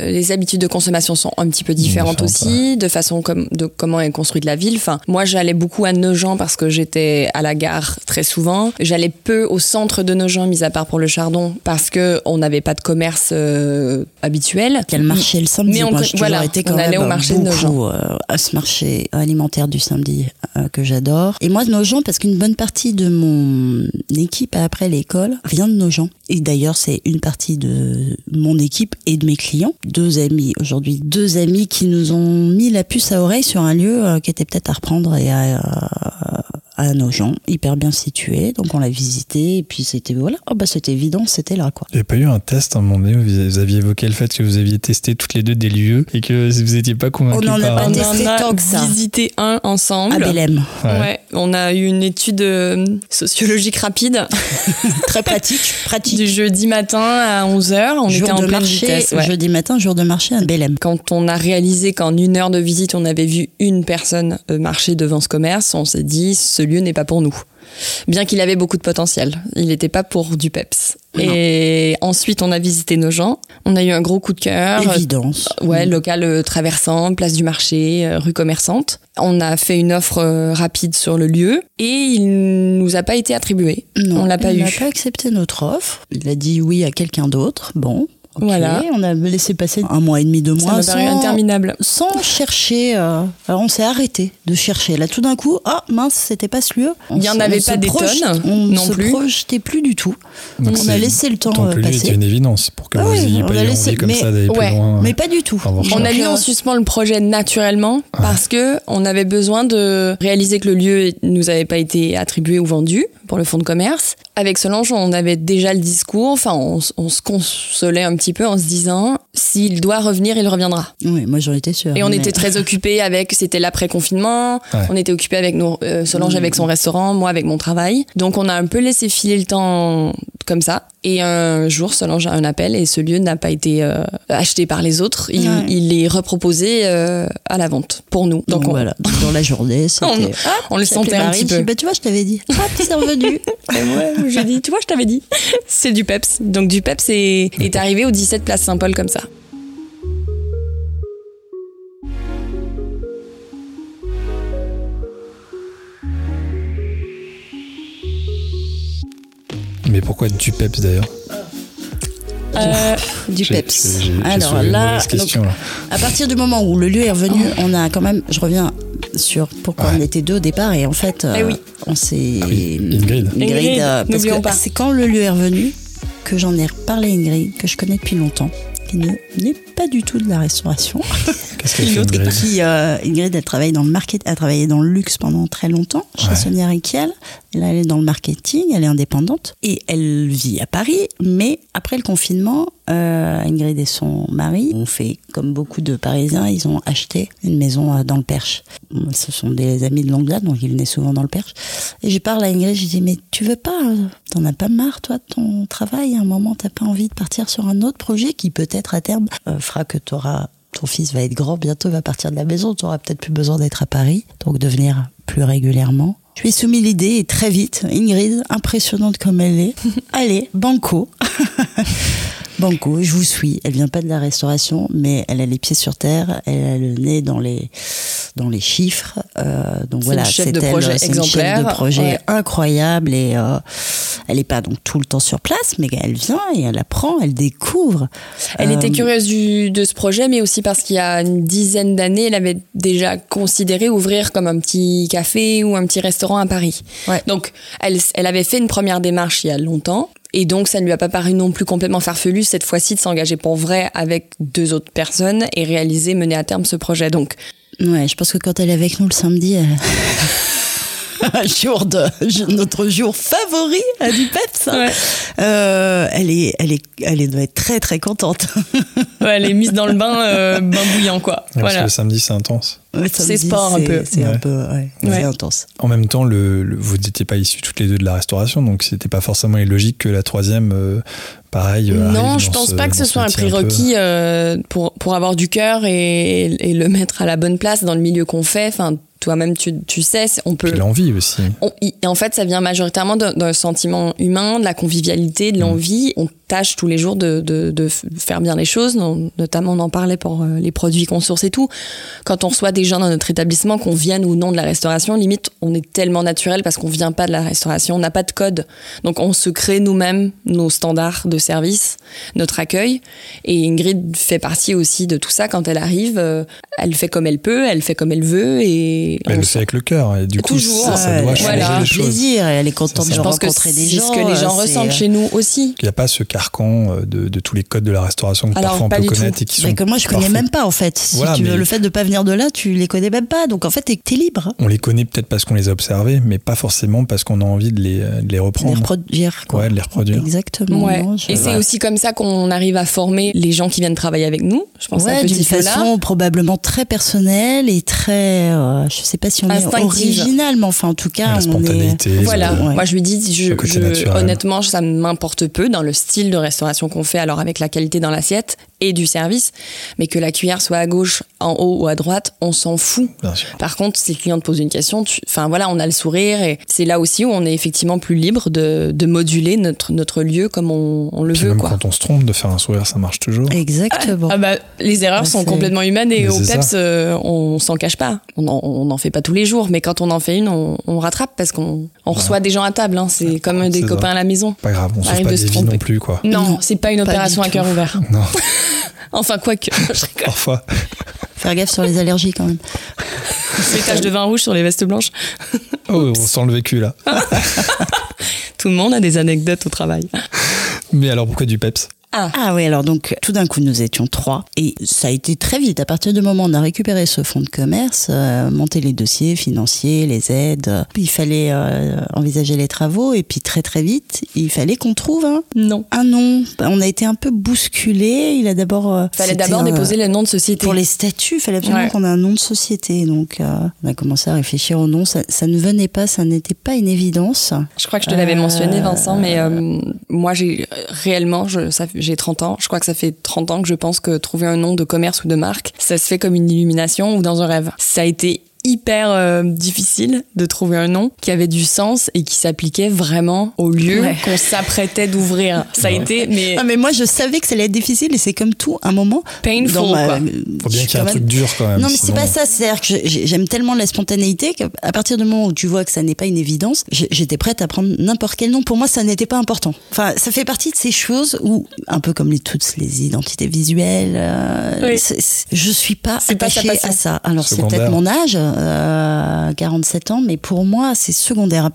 les habitudes de consommation sont un petit peu différentes aussi, de façon comme de comment est construite la ville. Enfin, moi, j'allais beaucoup à Nogent parce que j'étais à la gare très souvent. J'allais peu au centre de Nogent, mis à part pour le Chardon, parce que on n'avait pas de commerce euh, habituel. Qu'il y a le marché le samedi. Mais on Moi, voilà, été quand on allait même au marché de beaucoup euh, à ce marché alimentaire du samedi euh, que j'adore. Et moi, de Nogent, parce qu'une bonne partie de mon équipe après l'école vient de Nogent. Et d'ailleurs, c'est une partie de mon équipe et de mes clients. Deux amis aujourd'hui, deux amis qui nous ont mis la puce à oreille sur un lieu euh, qui était peut-être à reprendre et à, euh, à Nogent, hyper bien situé. Donc on l'a visité et puis c'était voilà, oh bah c'était évident, c'était là quoi. Il n'y a pas eu un test à un moment donné où vous aviez évoqué le fait que vous aviez testé toutes les deux des lieux et que vous n'étiez pas convaincus On en a par pas un- On testé en a tant que ça. visité un ensemble. À Bélem. Ouais. Ouais, on a eu une étude euh, sociologique rapide Très pratique, pratique. du jeudi matin à 11h. On jour était en de pleine marché, vitesse. ouais. jeudi matin, jour de marché à Bélem. Quand on a réalisé qu'en une heure de visite, on avait vu une personne euh, marcher devant ce commerce, on s'est dit, ce lieu n'est pas pour nous. Bien qu'il avait beaucoup de potentiel. Il n'était pas pour du peps. Non. Et ensuite, on a visité nos gens. On a eu un gros coup de cœur. Évidence. Ouais, Mm. local euh, traversant, place du marché, euh, rue commerçante. On a fait une offre euh, rapide sur le lieu et il nous a pas été attribué. Non, on l'a pas il eu. n'a pas accepté notre offre. Il a dit oui à quelqu'un d'autre. Bon, Voilà. On a laissé passer un mois et demi, deux Ça mois m'a paru sans, interminable. sans chercher. euh, alors on s'est arrêté de chercher. Là, tout d'un coup, ah mince, c'était pas ce lieu. On Il y en avait pas des projette- tonnes On non se plus. projetait plus du tout. Donc on a c'est- laissé le temps euh, passer. une évidence pour que Ah vous oui, ayez on pas laissé, envie comme mais- ça d'aller plus loin. Mais pas du tout. On a mis en suspens le projet naturellement parce que on avait besoin de réaliser que le lieu nous avait pas été attribué ou vendu pour le fonds de commerce. Avec Solange, on avait déjà le discours. Enfin, on, on se consolait un petit peu en se disant s'il doit revenir, il reviendra. Oui, moi j'en étais sûre. Et on mais- était très occupés avec, c'était l'après-confinement, Ouais. on était occupés avec nos, euh, Solange Mm. avec son restaurant, moi avec mon travail. Donc on a un peu laissé filer le temps comme ça. Et un jour, Solange a un appel et ce lieu n'a pas été euh, acheté par les autres. Il, Ouais. il est reproposé euh, à la vente pour nous. Donc Donc on, voilà, dans la journée. On- Ah, on le sentait un petit dit, peu. Bah, tu vois, je t'avais dit. Ah, c'est revenu. Et j'ai dit, tu vois, je t'avais dit. C'est du peps. Donc du peps est, est arrivé au 17 place Saint-Paul comme ça. Mais pourquoi du peps d'ailleurs Euh, du peps. Alors là, là. à partir du moment où le lieu est revenu, on a quand même. Je reviens sur pourquoi Ouais. on était deux au départ et en fait, euh, Eh oui. on s'est. Ah oui, Ingrid. Ingrid, euh, parce que pas. c'est quand le lieu est revenu que j'en ai reparlé à Ingrid, que je connais depuis longtemps, qui ne n'est pas du tout de la restauration. Qu'est-ce qu'elle Une fait autre Ingrid qui, euh, Ingrid, elle travaille dans le market, a travaillé dans le luxe pendant très longtemps, chez Ouais. Sonia Riquel. Là, elle est dans le marketing, elle est indépendante. Et elle vit à Paris, mais après le confinement, euh, Ingrid et son mari ont fait, comme beaucoup de Parisiens, ils ont acheté une maison euh, dans le Perche. Ce sont des amis de longue date, donc ils venaient souvent dans le Perche. Et je parle à Ingrid, je dis, mais tu veux pas, euh, t'en as pas marre, toi, de ton travail? À un moment, t'as pas envie de partir sur un autre projet qui peut-être à terme euh, fera que t'auras ton fils va être grand, bientôt il va partir de la maison, tu auras peut-être plus besoin d'être à Paris, donc de venir plus régulièrement. Je lui ai soumis l'idée et très vite, Ingrid, impressionnante comme elle est, allez, banco. Banco, je vous suis. Elle vient pas de la restauration, mais elle a les pieds sur terre, elle a le nez dans les dans les chiffres. Euh, donc voilà, c'est elle, projet c'est une chef de projet ouais. incroyable et euh, elle est pas donc tout le temps sur place, mais elle vient et elle apprend, elle découvre. Elle Euh, était curieuse du, de ce projet, mais aussi parce qu'il y a une dizaine d'années, elle avait déjà considéré ouvrir comme un petit café ou un petit restaurant à Paris. Ouais. Donc, elle, elle avait fait une première démarche il y a longtemps. Et donc, ça ne lui a pas paru non plus complètement farfelu cette fois-ci de s'engager pour vrai avec deux autres personnes et réaliser, mener à terme ce projet. Donc, Ouais, je pense que quand elle est avec nous le samedi, elle, un jour de notre jour favori à du peps. Ouais. Euh, elle est, elle est, elle est, doit être très très contente. Ouais, elle est mise dans le bain, euh, bain bouillant, quoi. Parce que le samedi, c'est intense. Ouais, C'est sport un peu. C'est un peu, ouais, intense. En même temps, le, le- vous n'étiez pas issus toutes les deux de la restauration, donc c'était pas forcément illogique que la troisième, euh, pareil. euh, Non, je pense ce- pas que ce soit un prérequis euh, pour, pour avoir du cœur et, et le mettre à la bonne place dans le milieu qu'on fait. Enfin, toi-même, tu, tu sais, c'est- on peut. L'envie aussi. on- y- en fait, ça vient majoritairement d'un sentiment humain, de la convivialité, Mm. de l'envie. On tâche tous les jours de, de, de f- faire bien les choses. Notamment, on en parlait pour euh, les produits qu'on source et tout. Quand on reçoit des gens dans notre établissement, qu'on vienne ou non de la restauration, limite, on est tellement naturel parce qu'on vient pas de la restauration, on n'a pas de code. Donc, on se crée nous-mêmes nos standards de service, notre accueil. Et Ingrid fait partie aussi de tout ça. Quand elle arrive, euh, elle fait comme elle peut, elle fait comme elle veut. Et elle le fait avec le cœur, et du coup, Toujours. ça, ça doit changer Voilà. les choses. plaisir et elle est contente de ça. je pense que rencontrer c'est des ce gens. que les gens euh, ressentent c'est- chez nous aussi. Il n'y a pas ce euh, de, de tous les codes de la restauration que Alors, parfois on pas peut tout. connaître et qui sont Mais que moi je connais même pas en fait. Si Voilà, tu veux, mais- le fait de pas venir de là, tu les connais même pas. Donc en fait, t'es es libre. On les connaît peut-être parce qu'on les a observés, mais pas forcément parce qu'on a envie de les, de les De les reprendre. reproduire. Quoi. Ouais, de les reproduire. Exactement. Ouais. non, je- Et c'est ouais. aussi comme ça qu'on arrive à former les gens qui viennent travailler avec nous. Je pense à Ouais, d'une façon probablement très personnelle et très, euh, je sais pas si on est Instinctive. original, mais enfin en tout cas, La on est. spontanéité. Voilà, Ouais. moi je lui dis, je, je- honnêtement, ça m'importe peu dans le style de restauration qu'on fait, alors avec la qualité dans l'assiette et du service, mais que la cuillère soit à gauche, en haut ou à droite, on s'en fout. Par contre, si le client te pose une question, tu- enfin voilà, on a le sourire et c'est là aussi où on est effectivement plus libre de, de moduler notre, notre lieu comme on, on le Puis veut. même Quoi. quand on se trompe, de faire un sourire, ça marche toujours. Exactement. Ah bah, les erreurs sont complètement humaines et Mais au PEPS, euh, on s'en cache pas. On n'en on en fait pas tous les jours, mais quand on en fait une, on, on rattrape parce qu'on on reçoit des gens à table. hein. C'est comme des copains ça. à la maison. Pas grave, on sauve Arrive pas de des se vies non plus, quoi. Non, Non, c'est pas une opération à cœur ouvert. Non, Enfin, quoique. parfois. Faire gaffe sur les allergies quand même. Les taches de vin rouge sur les vestes blanches. Oh, on sent le vécu là. Tout le monde a des anecdotes au travail. Mais alors pourquoi du peps? Ah oui, alors donc tout d'un coup nous étions trois et ça a été très vite. À partir du moment où on a récupéré ce fonds de commerce, euh, monter les dossiers financiers, les aides, euh, il fallait euh, envisager les travaux et puis très très vite il fallait qu'on trouve un, Non. un nom. On a été un peu bousculé. Il a d'abord. euh, Fallait d'abord déposer le nom de société. Pour les statuts, il fallait absolument Ouais. qu'on ait un nom de société. Donc, on a commencé à réfléchir au nom. Ça, ça ne venait pas, ça n'était pas une évidence. Je crois que je te l'avais mentionné, Vincent, mais moi, j'ai réellement, je, ça, j'ai 30 ans. Je crois que ça fait 30 ans que je pense que trouver un nom de commerce ou de marque, ça se fait comme une illumination ou dans un rêve. Ça a été hyper euh, difficile de trouver un nom qui avait du sens et qui s'appliquait vraiment au lieu Ouais. qu'on s'apprêtait d'ouvrir. Ça a été, mais Ah, mais moi, je savais que ça allait être difficile et c'est comme tout, un moment. painful, dans ma- quoi. Faut bien qu'il y ait un truc dur quand même. Non, mais c'est pas ça. C'est-à-dire que j'aime tellement la spontanéité qu'à partir du moment où tu vois que ça n'est pas une évidence, j'étais prête à prendre n'importe quel nom. Pour moi, ça n'était pas important. Enfin, ça fait partie de ces choses où, un peu comme les, toutes les identités visuelles, euh, Oui. je suis pas attachée à ça. Alors, c'est peut-être mon âge, euh, 47 ans, mais pour moi, c'est secondaire.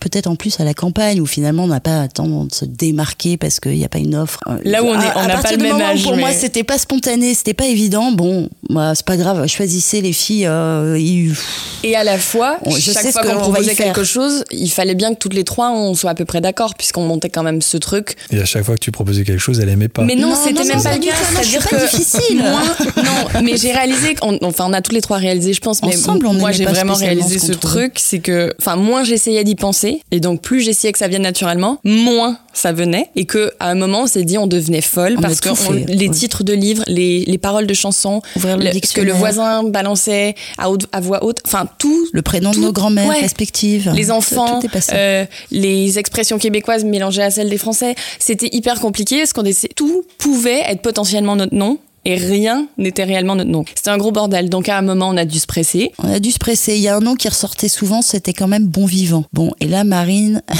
Peut-être en plus à la campagne où finalement on n'a pas à temps de se démarquer parce qu'il n'y a pas une offre. Là où on est- À- on n'a pas le même âge, Pour moi, mais- c'était pas spontané, c'était pas évident. Bon, moi, c'est pas grave. Choisissez les filles. euh, il- Et à la fois, On- je chaque sais fois qu'on y proposait quelque chose, il fallait bien que toutes les trois on soit à peu près d'accord, puisqu'on montait quand même ce truc. Et à chaque fois que tu proposais quelque chose, elle aimait pas. Mais non, Non, c'était même pas le du cas. Moi, C'est-à-dire pas que difficile. moi- non, mais j'ai réalisé qu'on, enfin, on a tous les trois réalisé, je pense. Mais Ensemble, on moi, j'ai vraiment réalisé ce truc, c'est que, enfin, moins j'essayais d'y penser, et donc plus j'essayais que ça vienne naturellement, moins ça venait, et que à un moment, on s'est dit, on devenait folle On parce que on- les ouais. titres de livres, les, les paroles de chansons, le que le voisin balançait à, haute, à voix haute, enfin tout, le prénom Tout- de nos grands-mères ouais. respectives. les enfants, Tout euh, les expressions québécoises mélangées à celles des Français. C'était hyper compliqué parce qu'on essaie, tout pouvait être potentiellement notre nom et rien n'était réellement notre nom. C'était un gros bordel. Donc à un moment, on a dû se presser. On a dû se presser. Il y a un nom qui ressortait souvent, c'était quand même Bon Vivant. Bon, et là, Marine,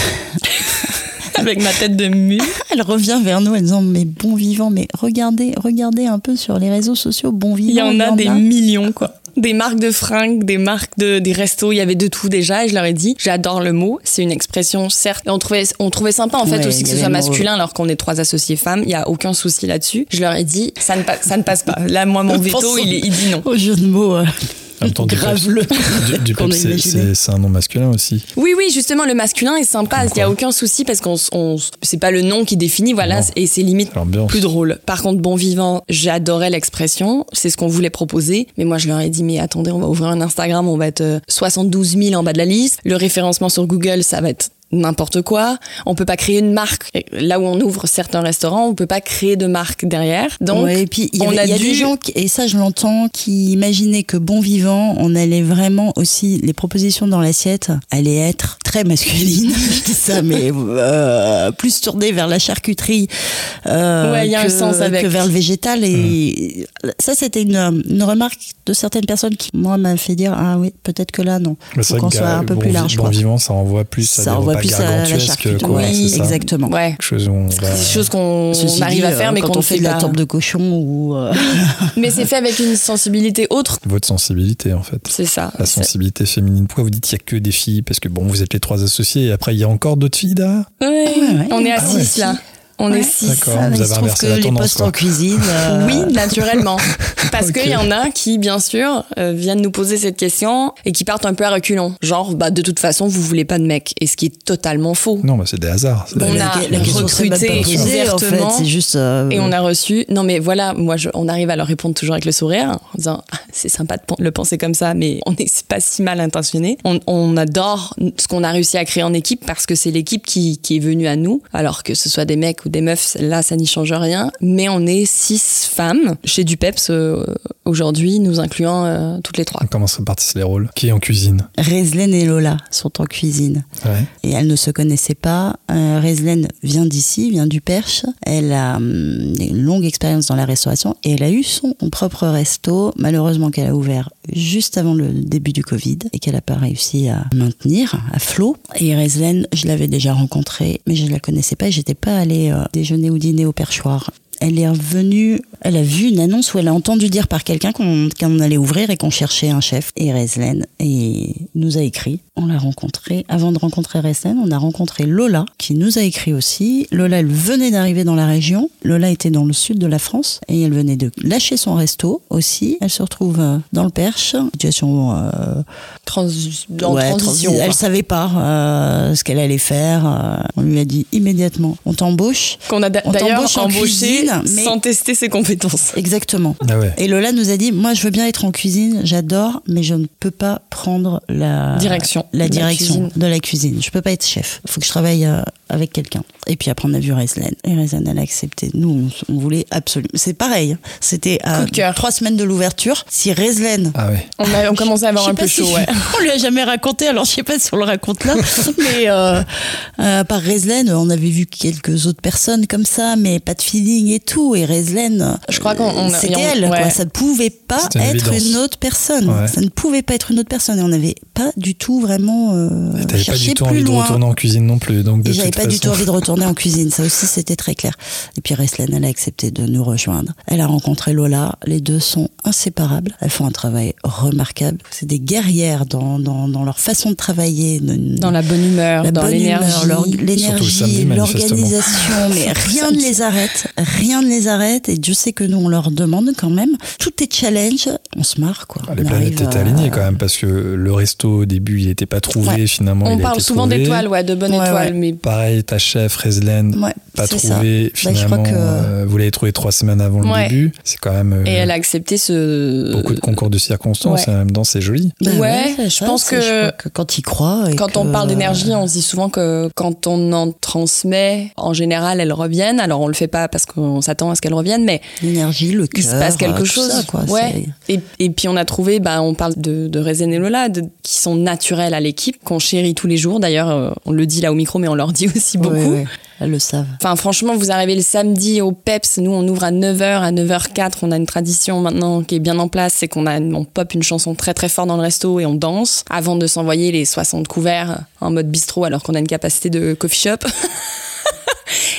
Avec ma tête de mule. elle revient vers nous en disant Mais Bon Vivant, mais regardez, regardez un peu sur les réseaux sociaux, Bon Vivant. Il y en a des millions, quoi. Des marques de fringues, des marques de, des restos, il y avait de tout déjà. Et je leur ai dit, j'adore le mot. C'est une expression, certes. Et on trouvait, on trouvait sympa, en fait, Ouais, aussi que ce soit masculin, alors qu'on est trois associés femmes. Il y a aucun souci là-dessus. Je leur ai dit, ça ne, ça ne passe pas. Là, moi, mon veto, il, est- il dit non. Au jeu de mots. euh. En même temps, du Grave le. Du, c'est- un nom masculin aussi. Oui, oui, justement, le masculin est sympa. Il n'y a aucun souci parce qu'on, c'est pas le nom qui définit, voilà, Non. et c'est limite plus drôle. Par contre, bon vivant, j'adorais l'expression. C'est ce qu'on voulait proposer. Mais moi, je leur ai dit, mais attendez, on va ouvrir un Instagram, on va être euh, 72 000 en bas de la liste. Le référencement sur Google, ça va être n'importe quoi. On peut pas créer une marque. Et Là où on ouvre certains restaurants, on peut pas créer de marque derrière. Donc, Ouais, et puis il y, a y a dû- des gens, qui- et ça je l'entends, qui imaginaient que bon vivant, on allait vraiment aussi, les propositions dans l'assiette allaient être très masculines. je dis ça, mais euh, plus tournées vers la charcuterie euh, Ouais, il y a un que, sens avec. que vers le végétal. Et ça, c'était une, une remarque de certaines personnes qui, moi, m'a fait dire Ah oui, peut-être que là, non. Mais Faut qu'on soit un peu bon, plus large. Bon quoi. vivant, ça envoie plus à des à la gargantuesques, charcuterie. quoi. Oui, exactement. ouais. Quelque chose où on va- C'est des choses qu'on arrive dit, à faire, euh, mais quand qu'on on ne fait de la tombe de cochon ou euh, Mais c'est fait avec une sensibilité autre. Votre sensibilité, en fait. C'est ça. La sensibilité féminine. Pourquoi vous dites qu'il n'y a que des filles? Parce que bon, vous êtes les trois associés et après il y a encore d'autres filles derrière Ouais. ouais. On est à Ah ouais. 6 là. On Ouais. est 6. D'accord. ça, vous il avez se trouve inversé que la les tendance, postes quoi. en cuisine. euh, Oui, naturellement. Parce qu'il y en a qui, bien sûr, euh, viennent nous poser cette question et qui partent un peu à reculons. Genre, bah, de toute façon, vous voulez pas de mec. Et ce qui est totalement faux. Non, bah, c'est des hasards. On des- a la recruté posée, en fait, ouvertement. c'est juste. euh, Et on a reçu. Non, mais voilà, moi, je- on arrive à leur répondre toujours avec le sourire, en disant Ah, c'est sympa de le penser comme ça, mais on n'est pas si mal intentionné. On, on adore ce qu'on a réussi à créer en équipe parce que c'est l'équipe qui, qui est venue à nous. Alors que ce soit des mecs ou des meufs, là, ça n'y change rien. Mais on est six femmes chez Dupeps euh, aujourd'hui, nous incluant euh, toutes les trois. Comment se répartissent les rôles? Qui est en cuisine? Raiselène et Lola sont en cuisine Ouais. et elles ne se connaissaient pas. Euh, Raiselène vient d'ici, vient du Perche. Elle a hum, une longue expérience dans la restauration et elle a eu son propre resto, malheureusement qu'elle a ouvert juste avant le début du Covid et qu'elle n'a pas réussi à maintenir à flot. Et Raiselène, je l'avais déjà rencontrée, mais je ne la connaissais pas et j'étais pas allée euh, déjeuner ou dîner au perchoir. Elle est revenue, elle a vu une annonce où elle a entendu dire par quelqu'un qu'on allait ouvrir et qu'on cherchait un chef. Et Reslen et nous a écrit. On l'a rencontré. Avant de rencontrer Reslen, on a rencontré Lola qui nous a écrit aussi. Lola, elle venait d'arriver dans la région. Lola était dans le sud de la France et elle venait de lâcher son resto aussi. Elle se retrouve euh, dans le Perche. Situation euh, Trans en Ouais, transition. transi- quoi. Elle savait pas euh, ce qu'elle allait faire. euh, on lui a dit immédiatement on t'embauche. Qu'on a d'ailleurs embauché cuisine, mais- sans tester ses compétences. Exactement. Ah ouais. Et Lola nous a dit, moi je veux bien être en cuisine, j'adore, mais je ne peux pas prendre la Direction la de la direction cuisine. de la cuisine. Je peux pas être chef. Il faut que je travaille euh, avec quelqu'un. Et puis après on a vu Reslen. Et Reslen elle a accepté. Nous on, on voulait absolument. C'est pareil. hein. C'était à Coup de cœur. trois semaines de l'ouverture. Si Reslen Ah ouais. On, a, on commençait à avoir un peu si- chaud, ouais. On lui a jamais raconté, alors je sais pas si on le raconte là. mais euh, euh, par Reslen, on avait vu quelques autres personnes comme ça, mais pas de feeling et tout. Et Reslen, Je crois qu'on- c'était elle. ouais. Quoi. Ça ne pouvait pas une être évidence. une autre personne. Ouais. Ça ne pouvait pas être une autre personne. Et on n'avait pas du tout vraiment euh, Et T'avais pas cherché du tout plus envie de loin. retourner en cuisine non plus. Donc de Pas du tout envie de retourner en cuisine. Ça aussi, c'était très clair. Et puis Reslen, elle a accepté de nous rejoindre. Elle a rencontré Lola. Les deux sont inséparables. Elles font un travail remarquable. C'est des guerrières dans, dans, dans leur façon de travailler. Dans la bonne humeur, la dans bonne l'énergie. l'organisation, mais rien ne les arrête, rien ne les arrête, et Dieu sait que nous on leur demande quand même. Tout est challenge, on se marre quoi. Ah, les On planètes arrive étaient à- alignées quand même parce que le resto au début il n'était pas trouvé Ouais. finalement. On il a parle été souvent d'étoiles, ouais, de bonnes Ouais, étoiles, ouais. mais Pareil, ta chef Reslen, Ouais, pas trouvé ça. Bah, je finalement. crois que- euh, vous l'avez trouvé trois semaines avant le Ouais. début. C'est quand même euh, et elle a accepté ce beaucoup de concours de circonstances. ouais. et En même temps, c'est joli. Bah Ouais, je ça, pense que- je crois que quand il croit. et Quand on parle d'énergie, on se dit souvent que quand on en transmet, en général, elles reviennent. Alors on le fait pas parce qu'on s'attend à ce qu'elles reviennent, mais l'énergie, le il cœur, se passe quelque tout chose. ça, quoi. ouais. Et, et puis on a trouvé, bah, on parle de, de Rezen et Lola, de- qui sont naturels à l'équipe, qu'on chérit tous les jours. D'ailleurs, euh, on le dit là au micro, mais on leur dit aussi beaucoup. Elles le savent. Enfin, franchement, vous arrivez le samedi au PEPS. Nous, on ouvre à 9h. À 9h04, on a une tradition maintenant qui est bien en place. C'est qu'on a, on pop une chanson très très fort dans le resto et on danse avant de s'envoyer les 60 couverts en mode bistrot alors qu'on a une capacité de coffee shop.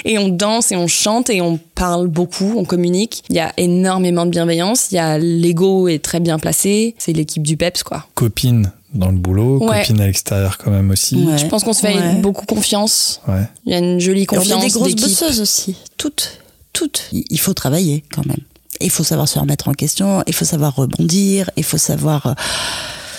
Et on danse et on chante et on parle beaucoup, on communique. Il y a énormément de bienveillance. Il y a l'ego est très bien placé. C'est l'équipe du PEPS, quoi. Copine dans le boulot, Ouais. copine à l'extérieur quand même aussi. Ouais. Je pense qu'on se fait Ouais. beaucoup confiance. Ouais. Il y a une jolie Et on confiance est des grosses bosseuses aussi. Toutes. Toutes. Il il faut travailler quand même. Il faut savoir se remettre en question, il faut savoir rebondir, il faut savoir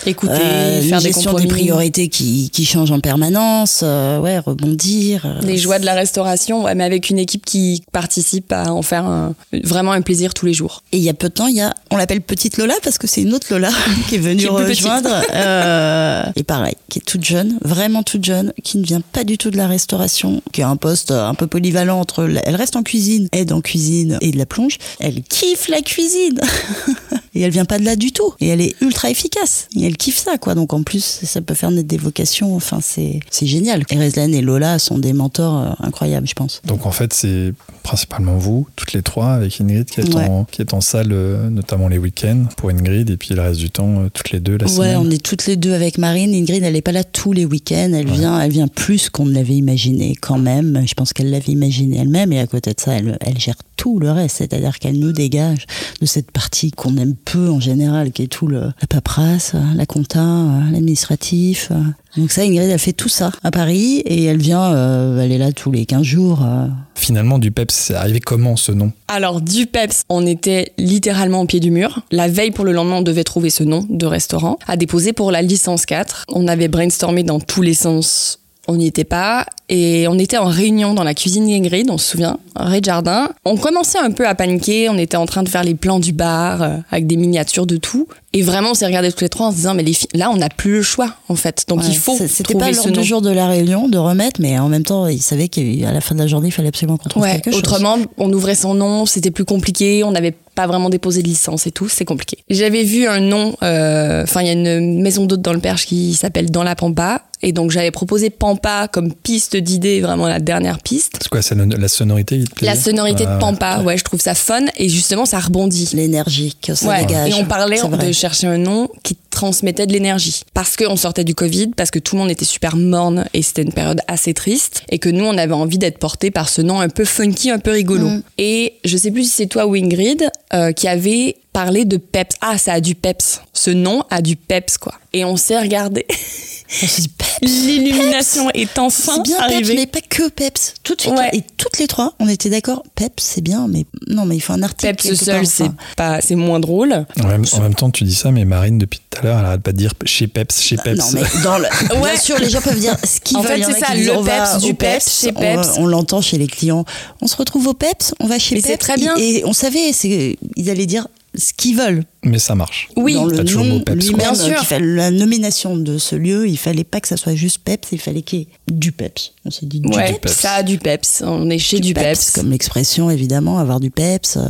écouter, euh, faire une des gestion compromis. des priorités qui, qui changent en permanence, euh, ouais, rebondir. euh, Les joies de la restauration, ouais, mais avec une équipe qui participe à en faire un- vraiment un plaisir tous les jours. Et il y a peu de temps, il y a, on l'appelle petite Lola parce que c'est une autre Lola qui est venue Qui est rejoindre. euh, et pareil, qui est toute jeune, vraiment toute jeune, qui ne vient pas du tout de la restauration, qui a un poste un peu polyvalent entre, elle reste en cuisine, aide en cuisine et de la plonge. Elle kiffe la cuisine. et elle vient pas de là du tout. Et elle est ultra efficace. Et elle kiffe ça, quoi. Donc en plus, ça peut faire naître des vocations. Enfin, c'est, c'est génial. Et Rezlan et Lola sont des mentors euh, incroyables, je pense. Donc en fait, c'est principalement vous, toutes les trois, avec Ingrid qui est, Ouais. en, qui est en salle, euh, notamment les week-ends, pour Ingrid, et puis le reste du temps, euh, toutes les deux la Ouais, semaine. on est toutes les deux avec Marine. Ingrid, elle n'est pas là tous les week-ends. Elle vient, elle vient plus qu'on ne l'avait imaginé quand même. Je pense qu'elle l'avait imaginé elle-même. Et à côté de ça, elle, elle gère tout le reste. C'est-à-dire qu'elle nous dégage de cette partie qu'on aime peu en général, qui est tout le, la paperasse, la compta, euh, l'administratif. euh. Donc ça, Ingrid, elle fait tout ça à Paris et elle vient, euh, elle est là tous les 15 jours. euh. Finalement, du PEPS, c'est arrivé comment ce nom? Alors, du PEPS, on était littéralement au pied du mur. La veille pour le lendemain, on devait trouver ce nom de restaurant à déposer pour la licence 4. On avait brainstormé dans tous les sens. On n'y était pas. Et on était en réunion dans la cuisine d'Ingrid, on se souvient, un rez-de-jardin. On commençait un peu à paniquer. On était en train de faire les plans du bar euh, avec des miniatures de tout. Et vraiment, on s'est regardés tous les trois en se disant, mais les filles, là, on n'a plus le choix, en fait. Donc, Ouais, il faut C'était pas nom. du jour de la réunion de remettre, mais en même temps, ils savaient qu'à la fin de la journée, il fallait absolument qu'on trouve Ouais, quelque chose. autrement, on ouvrait son nom, c'était plus compliqué, on n'avait pas vraiment déposé de licence et tout, c'est compliqué. J'avais vu un nom, euh, enfin, il y a une maison d'hôtes dans le Perche qui s'appelle Dans la Pampa, et donc j'avais proposé Pampa comme piste d'idée, vraiment la dernière piste. C'est quoi, c'est la sonorité te La sonorité Ah, de Pampa, ouais, je trouve ça fun, et justement, ça rebondit. L'énergie que ça Ouais, dégage. et on parlait de chercher un nom qui transmettait de l'énergie. Parce qu'on sortait du Covid, parce que tout le monde était super morne et c'était une période assez triste. Et que nous, on avait envie d'être porté par ce nom un peu funky, un peu rigolo. Mm. Et je sais plus si c'est toi ou Ingrid euh, qui avait parlé de peps. Ah, ça a du peps. Ce nom a du peps, quoi. Et on s'est regardé. L'illumination est enfin c'est bien Peps, arrivée. mais pas que Peps. Tout de suite. Ouais. Et toutes les trois, on était d'accord. Peps, c'est bien, mais non, mais il faut un article. Peps seul, c'est pas, c'est moins drôle. En même, en même temps, tu dis ça, mais Marine, depuis tout à l'heure, elle arrête pas de dire chez Peps, chez Peps. Non, mais dans le. Ouais. Bien sûr, les gens peuvent dire ce qu'ils En veulent. fait, en c'est a ça, le Peps, du Peps, chez Peps. On, l'entend chez les clients. On se retrouve au Peps, on va chez Mais Peps. c'est très bien. Et on savait, c'est, ils allaient dire ce qu'ils veulent. Mais ça marche. Oui, dans le T'as toujours le nom mot Peps. Bien sûr. fallait- la nomination de ce lieu, il fallait pas que ça soit juste Peps, il fallait qu'il y ait du Peps. On s'est dit du ouais, Peps. ça a du peps. On est chez du, peps. comme l'expression évidemment, avoir du Peps. euh,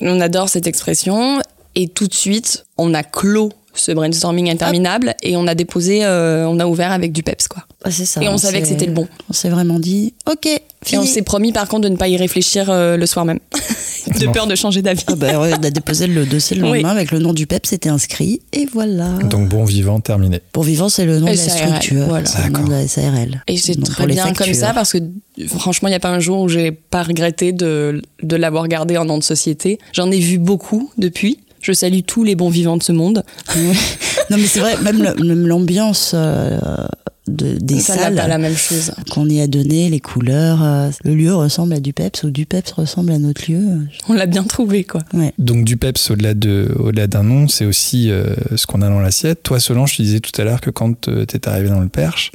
On adore cette expression et tout de suite, on a clos ce brainstorming interminable et on a déposé, euh, on a ouvert avec du peps quoi. ah, c'est ça. Et on savait que c'était le bon. On s'est vraiment dit, ok, Et on s'est promis par contre de ne pas y réfléchir euh, le soir même, de Non. peur de changer d'avis. Ah bah ouais, on a déposé le dossier le Oui. lendemain avec le nom du PEP, c'était inscrit et voilà. Donc bon vivant, terminé. pour vivant, c'est le nom de la structure, voilà. c'est le nom de la SARL. Et c'est Donc, très bien comme ça parce que franchement, il n'y a pas un jour où j'ai pas regretté de, de l'avoir gardé en nom de société. J'en ai vu beaucoup depuis. Je salue tous les bons vivants de ce monde. Non mais c'est vrai, même l'ambiance euh, de, des ça salles pas la même chose. qu'on y a donné, les couleurs, euh, le lieu ressemble à du PEPS ou du PEPS ressemble à notre lieu. On l'a bien trouvé quoi. Ouais. Donc du peps au-delà de, au-delà d'un nom, c'est aussi euh, ce qu'on a dans l'assiette. Toi, Solange, tu disais tout à l'heure que quand tu es arrivé dans le Perche,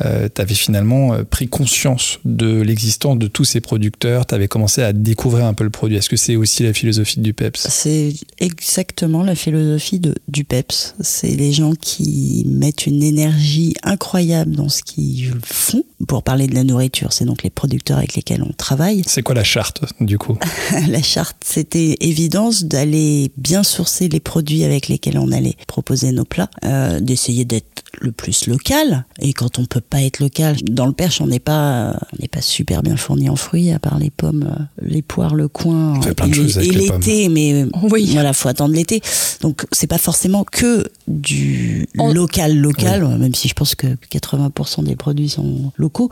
tu avais finalement euh, pris conscience de l'existence de tous ces producteurs. Tu avais commencé à découvrir un peu le produit. Est-ce que c'est aussi la philosophie du peps? C'est exactement la philosophie de, du PEPS. C'est les gens qui mettent une énergie incroyable dans ce qu'ils font. Pour parler de la nourriture, c'est donc les producteurs avec lesquels on travaille. C'est quoi la charte du coup? La charte, c'était évidence d'aller bien sourcer les produits avec lesquels on allait proposer nos plats, euh, d'essayer d'être le plus local. Et quand on peut pas être local, dans le Perche, on n'est pas, on n'est pas super bien fourni en fruits, à part les pommes, euh, les poires, le coin On fait plein et de choses avec et l'été. Mais Oui. voilà, faut attendre l'été. Donc c'est pas forcément que du On- local local, même si je pense que 80% des produits sont locaux.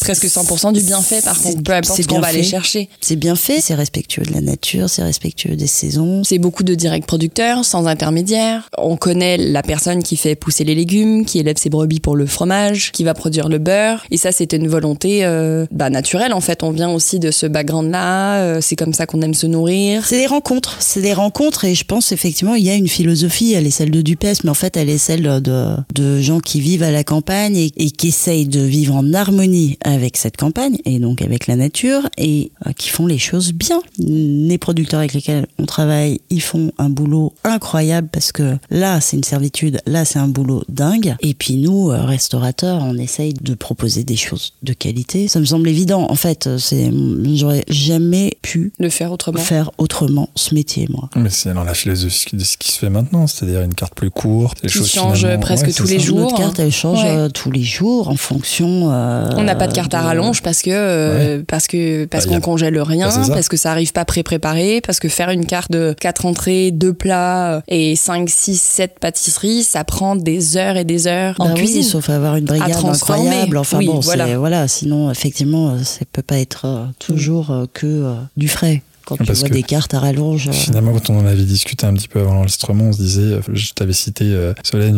Presque 100% du bienfait par contre, peu importe c'est ce qu'on va aller chercher. C'est bien fait, c'est respectueux de la nature, c'est respectueux des saisons. C'est beaucoup de direct producteurs, sans intermédiaire. On connaît la personne qui fait pousser les légumes, légumes, qui élève ses brebis pour le fromage, qui va produire le beurre. Et ça, c'était une volonté euh, bah, naturelle en fait. On vient aussi de ce background-là. euh, c'est comme ça qu'on aime se nourrir. C'est des rencontres, c'est des rencontres et je pense effectivement il y a une philosophie, elle est celle de Dupes, mais en fait elle est celle de, de gens qui vivent à la campagne et, et qui essayent de vivre en harmonie avec cette campagne et donc avec la nature et euh, qui font les choses bien. Les producteurs avec lesquels on travaille, ils font un boulot incroyable parce que là c'est une servitude, là c'est un boulot dingue et puis nous euh, restaurateurs on essaye de proposer des choses de qualité. Ça me semble évident en fait, c'est j'aurais jamais pu Le faire autrement. faire autrement ce métier, moi. Mais c'est dans la philosophie de ce qui se fait maintenant, c'est-à-dire une carte plus courte, des Qui choses change finalement- presque ouais, tous les ça. jours. Notre carte, elle change Ouais. Euh, tous les jours en fonction. euh, On n'a pas de carte à rallonge parce que euh, parce que parce Bah, a- qu'on congèle rien, Bah, parce que ça arrive pas pré-préparé, parce que faire une carte de quatre entrées, deux plats et 5 6 7 pâtisseries, ça prend des heures et des heures en Bah oui, cuisine. sauf avoir une brigade incroyable. Enfin Oui, bon, voilà. voilà. Sinon, effectivement, ça peut pas être euh, toujours euh, que euh, du frais. Quand tu Parce vois que des cartes à rallonge. euh, Finalement, quand on en avait discuté un petit peu avant l'enregistrement, on se disait, euh, je t'avais cité, euh, Solène,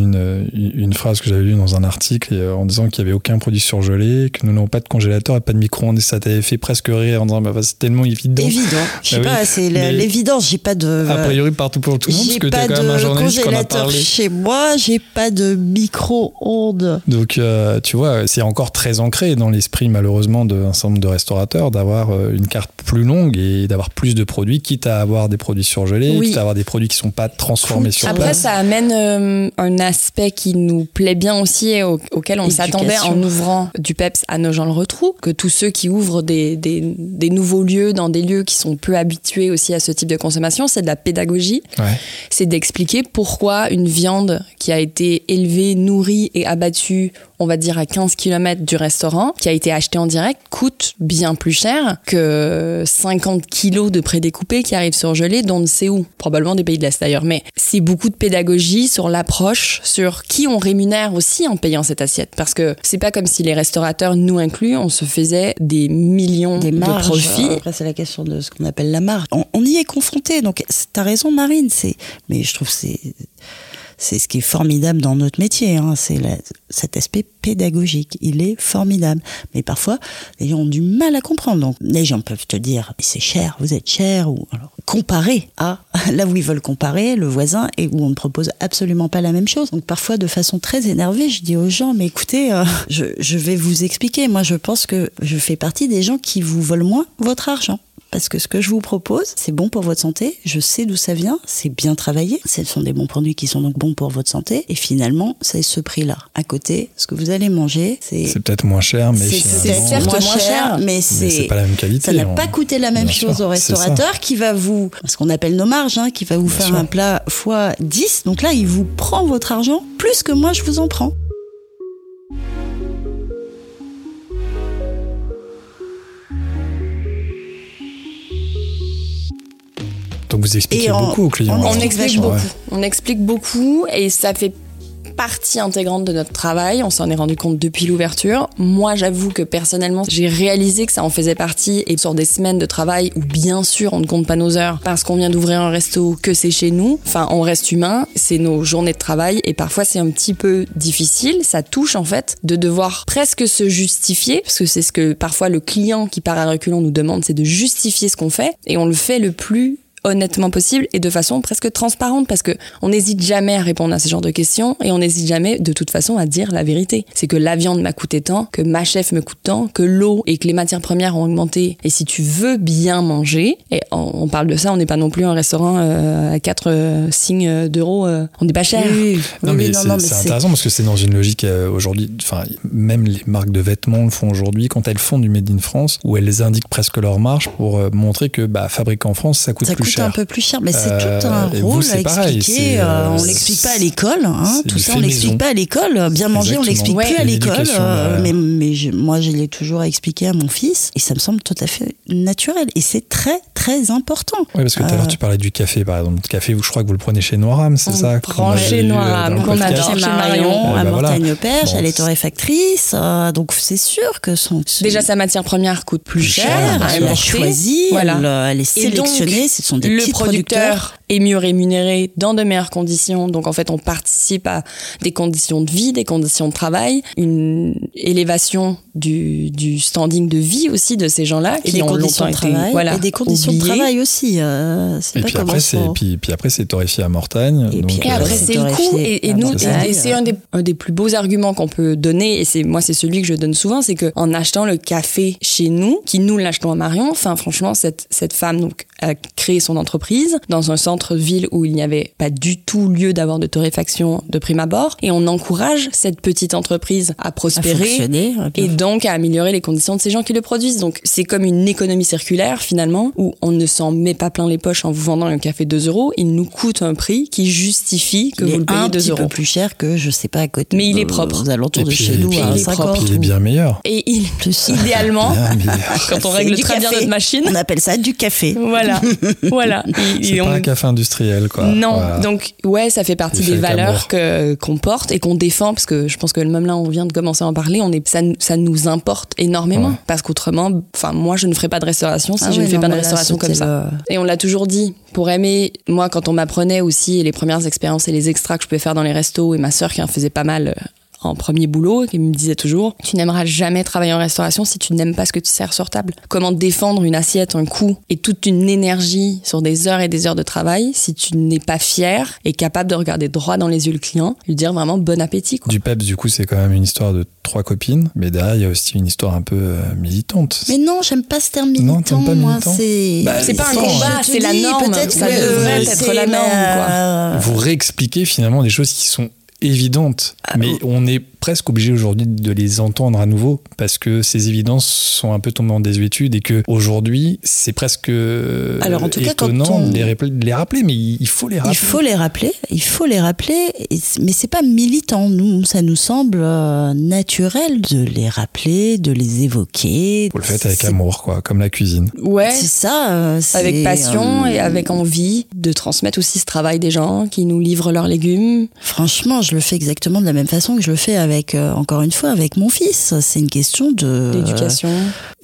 une, phrase que j'avais lue dans un article en disant qu'il n'y avait aucun produit surgelé, que nous n'avons pas de congélateur et pas de micro-ondes, et ça t'avait fait presque rire en disant, bah, c'est tellement évident. Évident. Je sais Bah oui, pas, c'est l'évidence. J'ai pas de. A priori, partout pour tout le monde, parce que pas t'es quand même un de journaliste qu'on a congélateur parlé. chez moi, j'ai pas de micro-ondes. Donc, euh, tu vois, c'est encore très ancré dans l'esprit, malheureusement, d'un certain nombre de restaurateurs d'avoir une carte plus longue et d'avoir plus de produits, quitte à avoir des produits surgelés, Oui. quitte à avoir des produits qui sont pas transformés sur Après, place. ça amène euh, un aspect qui nous plaît bien aussi et au- auquel on s'attendait en ouvrant du PEPS à Nogent-le-Rotrou, que tous ceux qui ouvrent des, des, des nouveaux lieux dans des lieux qui sont peu habitués aussi à ce type de consommation, c'est de la pédagogie. Ouais. c'est d'expliquer pourquoi une viande qui a été élevée, nourrie et abattue, on va dire à 15 km du restaurant, qui a été achetée en direct, coûte bien plus cher que 50 kilos de prédécoupés qui arrivent surgelés d'on ne sait où, probablement des pays de l'Est d'ailleurs. Mais c'est beaucoup de pédagogie sur l'approche, sur qui on rémunère aussi en payant cette assiette. Parce que c'est pas comme si les restaurateurs, nous inclus, on se faisait des millions des marges. de profits. Après, c'est la question de ce qu'on appelle la marge. On, on y est confronté. Donc, t'as raison, Marine. C'est, mais je trouve que c'est, c'est ce qui est formidable dans notre métier. Hein, c'est cet aspect pédagogique. Il est formidable. Mais parfois, les gens ont du mal à comprendre. Donc, les gens peuvent te dire, c'est cher, vous êtes cher, ou alors comparer à là où ils veulent comparer le voisin et où on ne propose absolument pas la même chose. Donc parfois de façon très énervée, je dis aux gens mais écoutez, euh, je vais vous expliquer. Moi, je pense que je fais partie des gens qui vous volent moins votre argent. Parce que ce que je vous propose, c'est bon pour votre santé. Je sais d'où ça vient. C'est bien travaillé. Ce sont des bons produits qui sont donc bons pour votre santé. Et finalement, c'est ce prix-là. À côté, ce que vous allez manger, c'est C'est peut-être moins cher, mais c'est certes moins cher, cher, mais mais c'est c'est pas la même qualité. ça n'a on- pas coûté la même Bien chose sûr, au restaurateur qui va vous, ce qu'on appelle nos marges, hein, qui va vous Bien faire sûr. un plat fois 10. Donc là, il vous prend votre argent plus que moi je vous en prends. Donc vous expliquez en- beaucoup aux clients. en On explique beaucoup. On explique beaucoup et ça fait partie intégrante de notre travail. On s'en est rendu compte depuis l'ouverture. Moi, j'avoue que personnellement, j'ai réalisé que ça en faisait partie et sur des semaines de travail où bien sûr on ne compte pas nos heures parce qu'on vient d'ouvrir un resto, que c'est chez nous. Enfin, on reste humain. C'est nos journées de travail et parfois c'est un petit peu difficile. Ça touche en fait de devoir presque se justifier parce que c'est ce que parfois le client qui part à reculons nous demande, c'est de justifier ce qu'on fait et on le fait le plus honnêtement possible et de façon presque transparente parce que on n'hésite jamais à répondre à ce genre de questions et on n'hésite jamais de toute façon à dire la vérité. C'est que la viande m'a coûté tant, que ma chef me coûte tant, que l'eau et que les matières premières ont augmenté. Et si tu veux bien manger, et on, on parle de ça, on n'est pas non plus un restaurant euh, à 4 signes d'euros, euh, on n'est pas cher. Non, Oui, mais oui, c'est non, mais c'est c'est- intéressant parce que c'est dans une logique euh, aujourd'hui. Enfin, même les marques de vêtements le font aujourd'hui quand elles font du Made in France, où elles indiquent presque leur marge pour euh, montrer que bah, fabriquer en France, ça coûte Ça plus coûte cher. un peu plus cher, mais c'est Euh, tout un vous, rôle c'est à pareil, expliquer. c'est, euh, euh, on l'explique pas à l'école, hein, c'est tout ça on l'explique pas à l'école. Bien manger, on Exactement. l'explique Ouais. plus à l'école. Euh, euh, mais mais je- moi, je l'ai toujours expliqué à mon fils, et ça me semble tout à fait naturel. Et c'est très très important. Oui, parce que tout à l'heure, Euh, tu parlais du café, par exemple. Le café, je crois que vous le prenez chez Noiram, c'est On ça prend chez eu, euh, Noiram, dans le qu'on adore. chez Marion, à voilà. Mortagne-Perche, Bon, elle est c'est- torréfactrice, euh, donc c'est sûr que son Déjà, sa matière première coûte plus, cher. à elle a importer. choisi, Voilà. elle, euh, est sélectionnée, ce sont des le producteur producteurs. Et mieux rémunérés dans de meilleures conditions. Donc en fait, on participe à des conditions de vie, des conditions de travail, une élévation du, du standing de vie aussi de ces gens-là Et qui des ont longtemps de été travail. voilà, et des conditions de travail aussi. euh, Et pas puis comme après, France. puis, puis après c'est torréfié à Mortagne. Et donc, puis Et euh, après, c'est c'est le torréfié Et, nous, c'est un des, un des plus beaux arguments qu'on peut donner. Et c'est moi, c'est celui que je donne souvent, c'est que en achetant le café chez nous, qui nous l'achetons à Marion, enfin franchement, cette cette femme donc a créé son entreprise dans un centre-ville où il n'y avait pas du tout lieu d'avoir de torréfaction de prime abord, et on encourage cette petite entreprise à prospérer. Et donc à améliorer les conditions de ces gens qui le produisent. Donc c'est comme une économie circulaire finalement, où on ne s'en met pas plein les poches en vous vendant un café 2 euros. Il nous coûte un prix qui justifie que il vous le payez un 2 petit euros. peu plus cher que je sais pas à côté. Mais il est propre. Aux alentours Et de puis- chez nous puis à il est 50 propre. il est bien meilleur. Et il, plus. idéalement, Bien meilleur. quand on règle du très bien café. notre machine, On appelle ça du café. voilà, voilà. Et- C'est et pas on- un café industriel, quoi. Non, Voilà. donc ouais, ça fait partie des valeurs que qu'on porte et qu'on défend parce que je pense que même là on vient de commencer à en parler, on est ça nous- ça nous importe énormément Ouais. parce qu'autrement, enfin moi je ne ferais pas de restauration si Ah je ouais, ne fais non, pas de restauration comme ça. Et on l'a toujours dit. Pour aimer, moi quand on m'apprenait aussi les premières expériences et les extras que je pouvais faire dans les restos et ma sœur qui en faisait pas mal. En premier boulot, qui me disait toujours Tu n'aimeras jamais travailler en restauration si tu n'aimes pas ce que tu sers sur table. Comment défendre une assiette, un coup et toute une énergie sur des heures et des heures de travail si tu n'es pas fier et capable de regarder droit dans les yeux le client, lui dire vraiment bon appétit. Quoi. Du PEPS, du coup, c'est quand même une histoire de trois copines, mais derrière, il y a aussi une histoire un peu euh, militante. Mais non, j'aime pas ce terme Non, militant. t'aimes pas moi, militant c'est. Bah, C'est pas un combat, c'est la norme. peut-être Ça devrait être la norme. Quoi. Vous réexpliquez finalement des choses qui sont évidentes, Ah, mais oui. on est presque obligé aujourd'hui de les entendre à nouveau parce que ces évidences sont un peu tombées en désuétude et que aujourd'hui c'est presque euh, Alors, en tout cas, quand étonnant on- de, les rappel- de les rappeler, mais il faut les rappeler. Il faut les rappeler, il faut les rappeler, mais c'est pas militant. Nous, ça nous semble euh, naturel de les rappeler, de les évoquer. Vous le faites avec amour, quoi, comme la cuisine. Ouais, C'est ça. euh, avec passion euh, et avec envie de transmettre aussi ce travail des gens qui nous livrent leurs légumes. Franchement, je le fais exactement de la même façon que je le fais avec, euh, encore une fois, avec mon fils. C'est une question de L'éducation.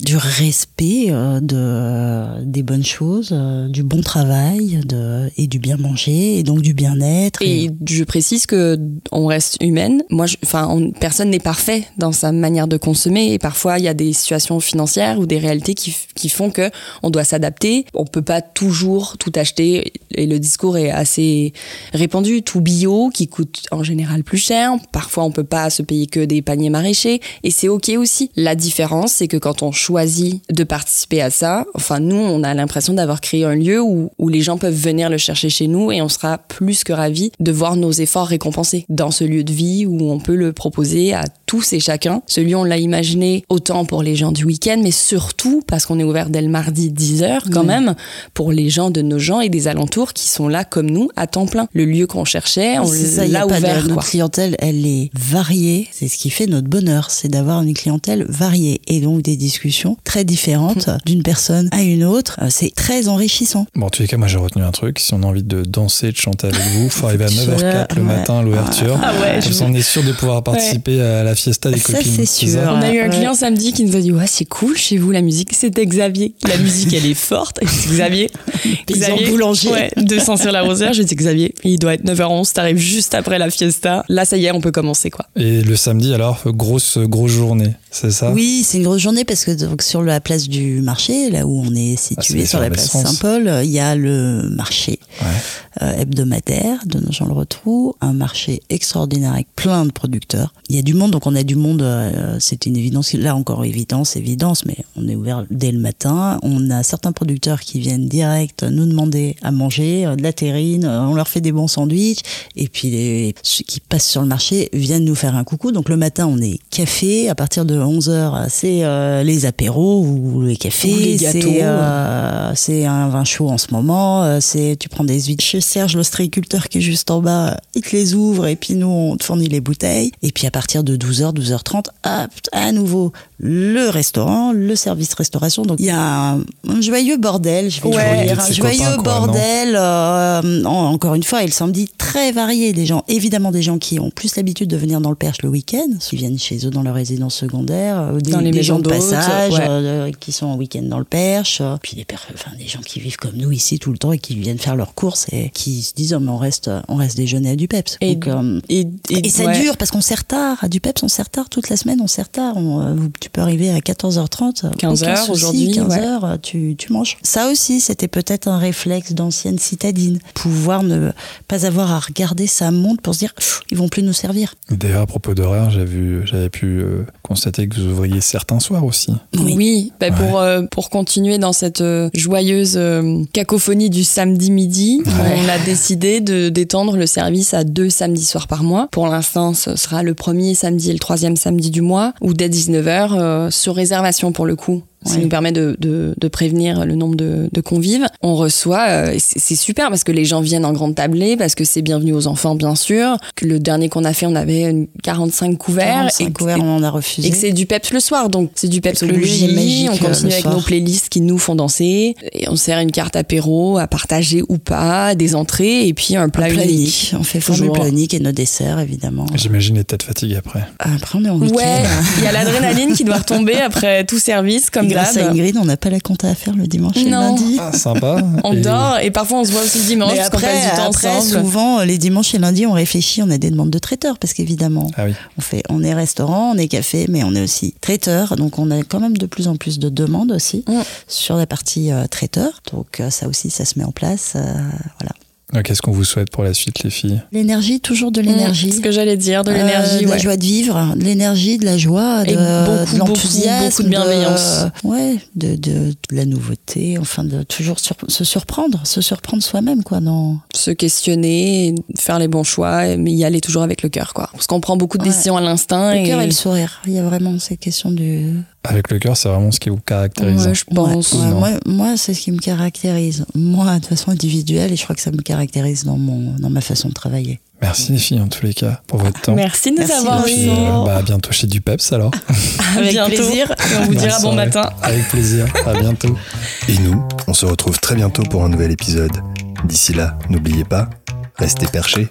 du respect euh, de des bonnes choses, euh, du bon travail, de et du bien manger et donc du bien-être. Et je précise que on reste humaine. Moi, enfin, on- personne n'est parfait dans sa manière de consommer. Et parfois, il y a des situations financières ou des réalités qui, qui font que on doit s'adapter. On peut pas toujours tout acheter. Et le discours est assez répandu. Tout bio, qui coûte en général plus cher. Parfois, on peut pas se payer que des paniers maraîchers. Et c'est ok aussi. La différence, c'est que quand on choisit de participer à ça, enfin, nous, on a l'impression d'avoir créé un lieu où, où les gens peuvent venir le chercher chez nous et on sera plus que ravis de voir nos efforts récompensés dans ce lieu de vie où on peut le proposer à tous et chacun. Ce lieu, on l'a imaginé autant pour les gens du week-end, mais surtout parce qu'on est ouvert dès le mardi 10h quand même pour les gens de nos gens et des alentours qui sont là comme nous à temps plein. Le lieu qu'on cherchait, on l'a ouvert. notre clientèle, elle est variée. C'est ce qui fait notre bonheur, c'est d'avoir une clientèle variée et donc des discussions très différentes d'une personne à une autre. Euh, C'est très enrichissant. Bon, en tous les cas, moi j'ai retenu un truc. Si on a envie de danser, de chanter avec vous, faut arriver à 9h04 le Ouais. matin à l'ouverture. Ah ouais, Comme ça, on est sûr de pouvoir participer à la fiesta des Ça, copines. c'est ça sûr. On a eu un Ouais. client samedi qui nous a dit ouais c'est cool chez vous la musique c'était Xavier la musique elle est forte c'est Xavier Paysan boulanger. ouais 200 sur la rosière je dis Xavier il doit être 9h11 t'arrives juste après la fiesta là ça y est on peut commencer quoi Et le samedi, alors, grosse, grosse journée, c'est ça Oui, c'est une grosse journée parce que donc, sur la place du marché, là où on est Ah, situé, c'est sur la place. Saint-Paul, il y a le marché Ouais. euh, hebdomadaire de Nogent-le-Rotrou, un marché extraordinaire avec plein de producteurs. Il y a du monde, donc on a du monde, euh, c'est une évidence. Là encore, évidence, évidence, mais on est ouvert dès le matin. On a certains producteurs qui viennent direct nous demander à manger, euh, de la terrine, euh, on leur fait des bons sandwichs, et puis les, ceux qui passent sur le marché viennent nous faire un coucou. Donc le matin, on est café, à partir de 11h, c'est euh, les apéros ou les cafés, Ou les gâteaux. c'est euh, c'est un vin chaud en ce moment, euh, c'est tu prends des huîtres chez Serge, l'ostréiculteur qui est juste en bas, il te les ouvre et puis nous on te fournit les bouteilles. Et puis à partir de 12h, 12h30, hop, à nouveau le restaurant, le service restauration. Donc il y a un, joyeux bordel, je vais Ouais. dire, un joyeux quoi, bordel. euh, en- encore une fois, et le samedi très varié. Des gens, évidemment, des gens qui ont plus l'habitude de venir dans le Perche le week-end, qui viennent chez eux dans leur résidence secondaire, euh, des, Dans les des maisons gens de passage ouais. euh, qui sont en week-end dans le Perche, euh, puis des, per- enfin, des gens qui vivent comme nous ici tout le temps et qui viennent faire leurs courses et qui se disent oh, mais on reste, on reste déjeuner à. Et- Donc, euh, Et, et ça ouais. dure parce qu'on sert tard. À Dupeps, on sert tard toute la semaine, on sert tard. On, euh, tu peux arriver à 14h30. euh, 15 aucun heures souci, aujourd'hui, 15 ouais. heures, euh, tu, tu manges. Ça aussi, c'était peut-être un réflexe d'ancienne citadine. Pouvoir ne pas avoir à regarder sa montre pour se dire ils vont plus nous servir. D'ailleurs, à propos d'horaire, vu- j'avais pu euh, constater que vous ouvriez certains soirs aussi. Oui, bah, Ouais. pour, euh, pour continuer dans cette euh, joyeuse euh, cacophonie du samedi midi, on a décidé de d'étendre le service à deux samedis soirs par mois. Pour l'instant, ce sera le premier samedi et le troisième samedi du mois, ou dès 19h, euh, sur réservation pour le coup. Ça Ouais. nous permet de, de, de prévenir le nombre de, de convives. On reçoit, euh, et c'est c'est super parce que les gens viennent en grande tablée, parce que c'est bienvenu aux enfants, bien sûr. Que le dernier qu'on a fait, on avait une 45 couverts. 45 et, couverts, on en a refusé. et que c'est du peps le soir, donc c'est du peps le on euh, continue avec soir. nos playlists qui nous font danser, et on sert une carte apéro à partager ou pas, des entrées, et puis un plat, un plat unique. unique. On fait Toujours. plat unique et nos desserts, évidemment. J'imagine les têtes fatiguées après. Après, on est en week-end. Ouais, il y a l'adrénaline qui doit retomber après tout service, comme grâce à. Ingrid, on n'a pas la compta à faire le dimanche et le lundi. Ah, sympa. On Et- dort, et parfois on se voit aussi le dimanche, Mais après, passe du temps après ensemble. souvent, les dimanches et lundis, on réfléchit, on a des demandes de traiteurs, parce qu'évidemment, Ah oui. on fait, on est restaurant, on est café, mais on est aussi traiteur. Donc, on a quand même de plus en plus de demandes aussi Mm. sur la partie euh, traiteur. Donc, euh, ça aussi, ça se met en place. euh, voilà. Donc, Qu'est-ce qu'on vous souhaite pour la suite, les filles? L'énergie, toujours de Mmh, l'énergie. ce que j'allais dire, de Euh, l'énergie, de la joie de vivre, de l'énergie, de la joie, de, de beaucoup, l'enthousiasme, beaucoup de bienveillance. ouais, de, de, de la nouveauté, enfin de toujours sur- se surprendre, se surprendre soi-même quoi. Dans se questionner, faire les bons choix, mais y aller toujours avec le cœur, quoi. Parce qu'on prend beaucoup de Ouais. décisions à l'instinct. le et... cœur et le sourire. Il y a vraiment ces questions du. Avec le cœur, c'est vraiment ce qui vous caractérise. Ouais, je pense. Ouais, ouais, Non. moi, moi c'est ce qui me caractérise. Moi, de façon individuelle, et je crois que ça me caractérise dans mon, dans ma façon de travailler. Merci, les filles, en tous les cas, pour votre temps. Merci de nous Merci, avoir eu. Euh, bah, à bientôt chez Dupeps alors. Avec bientôt. plaisir. Et on vous dira bon soirée. matin. Avec plaisir. À bientôt. Et nous, on se retrouve très bientôt pour un nouvel épisode. D'ici là, n'oubliez pas, restez perchés.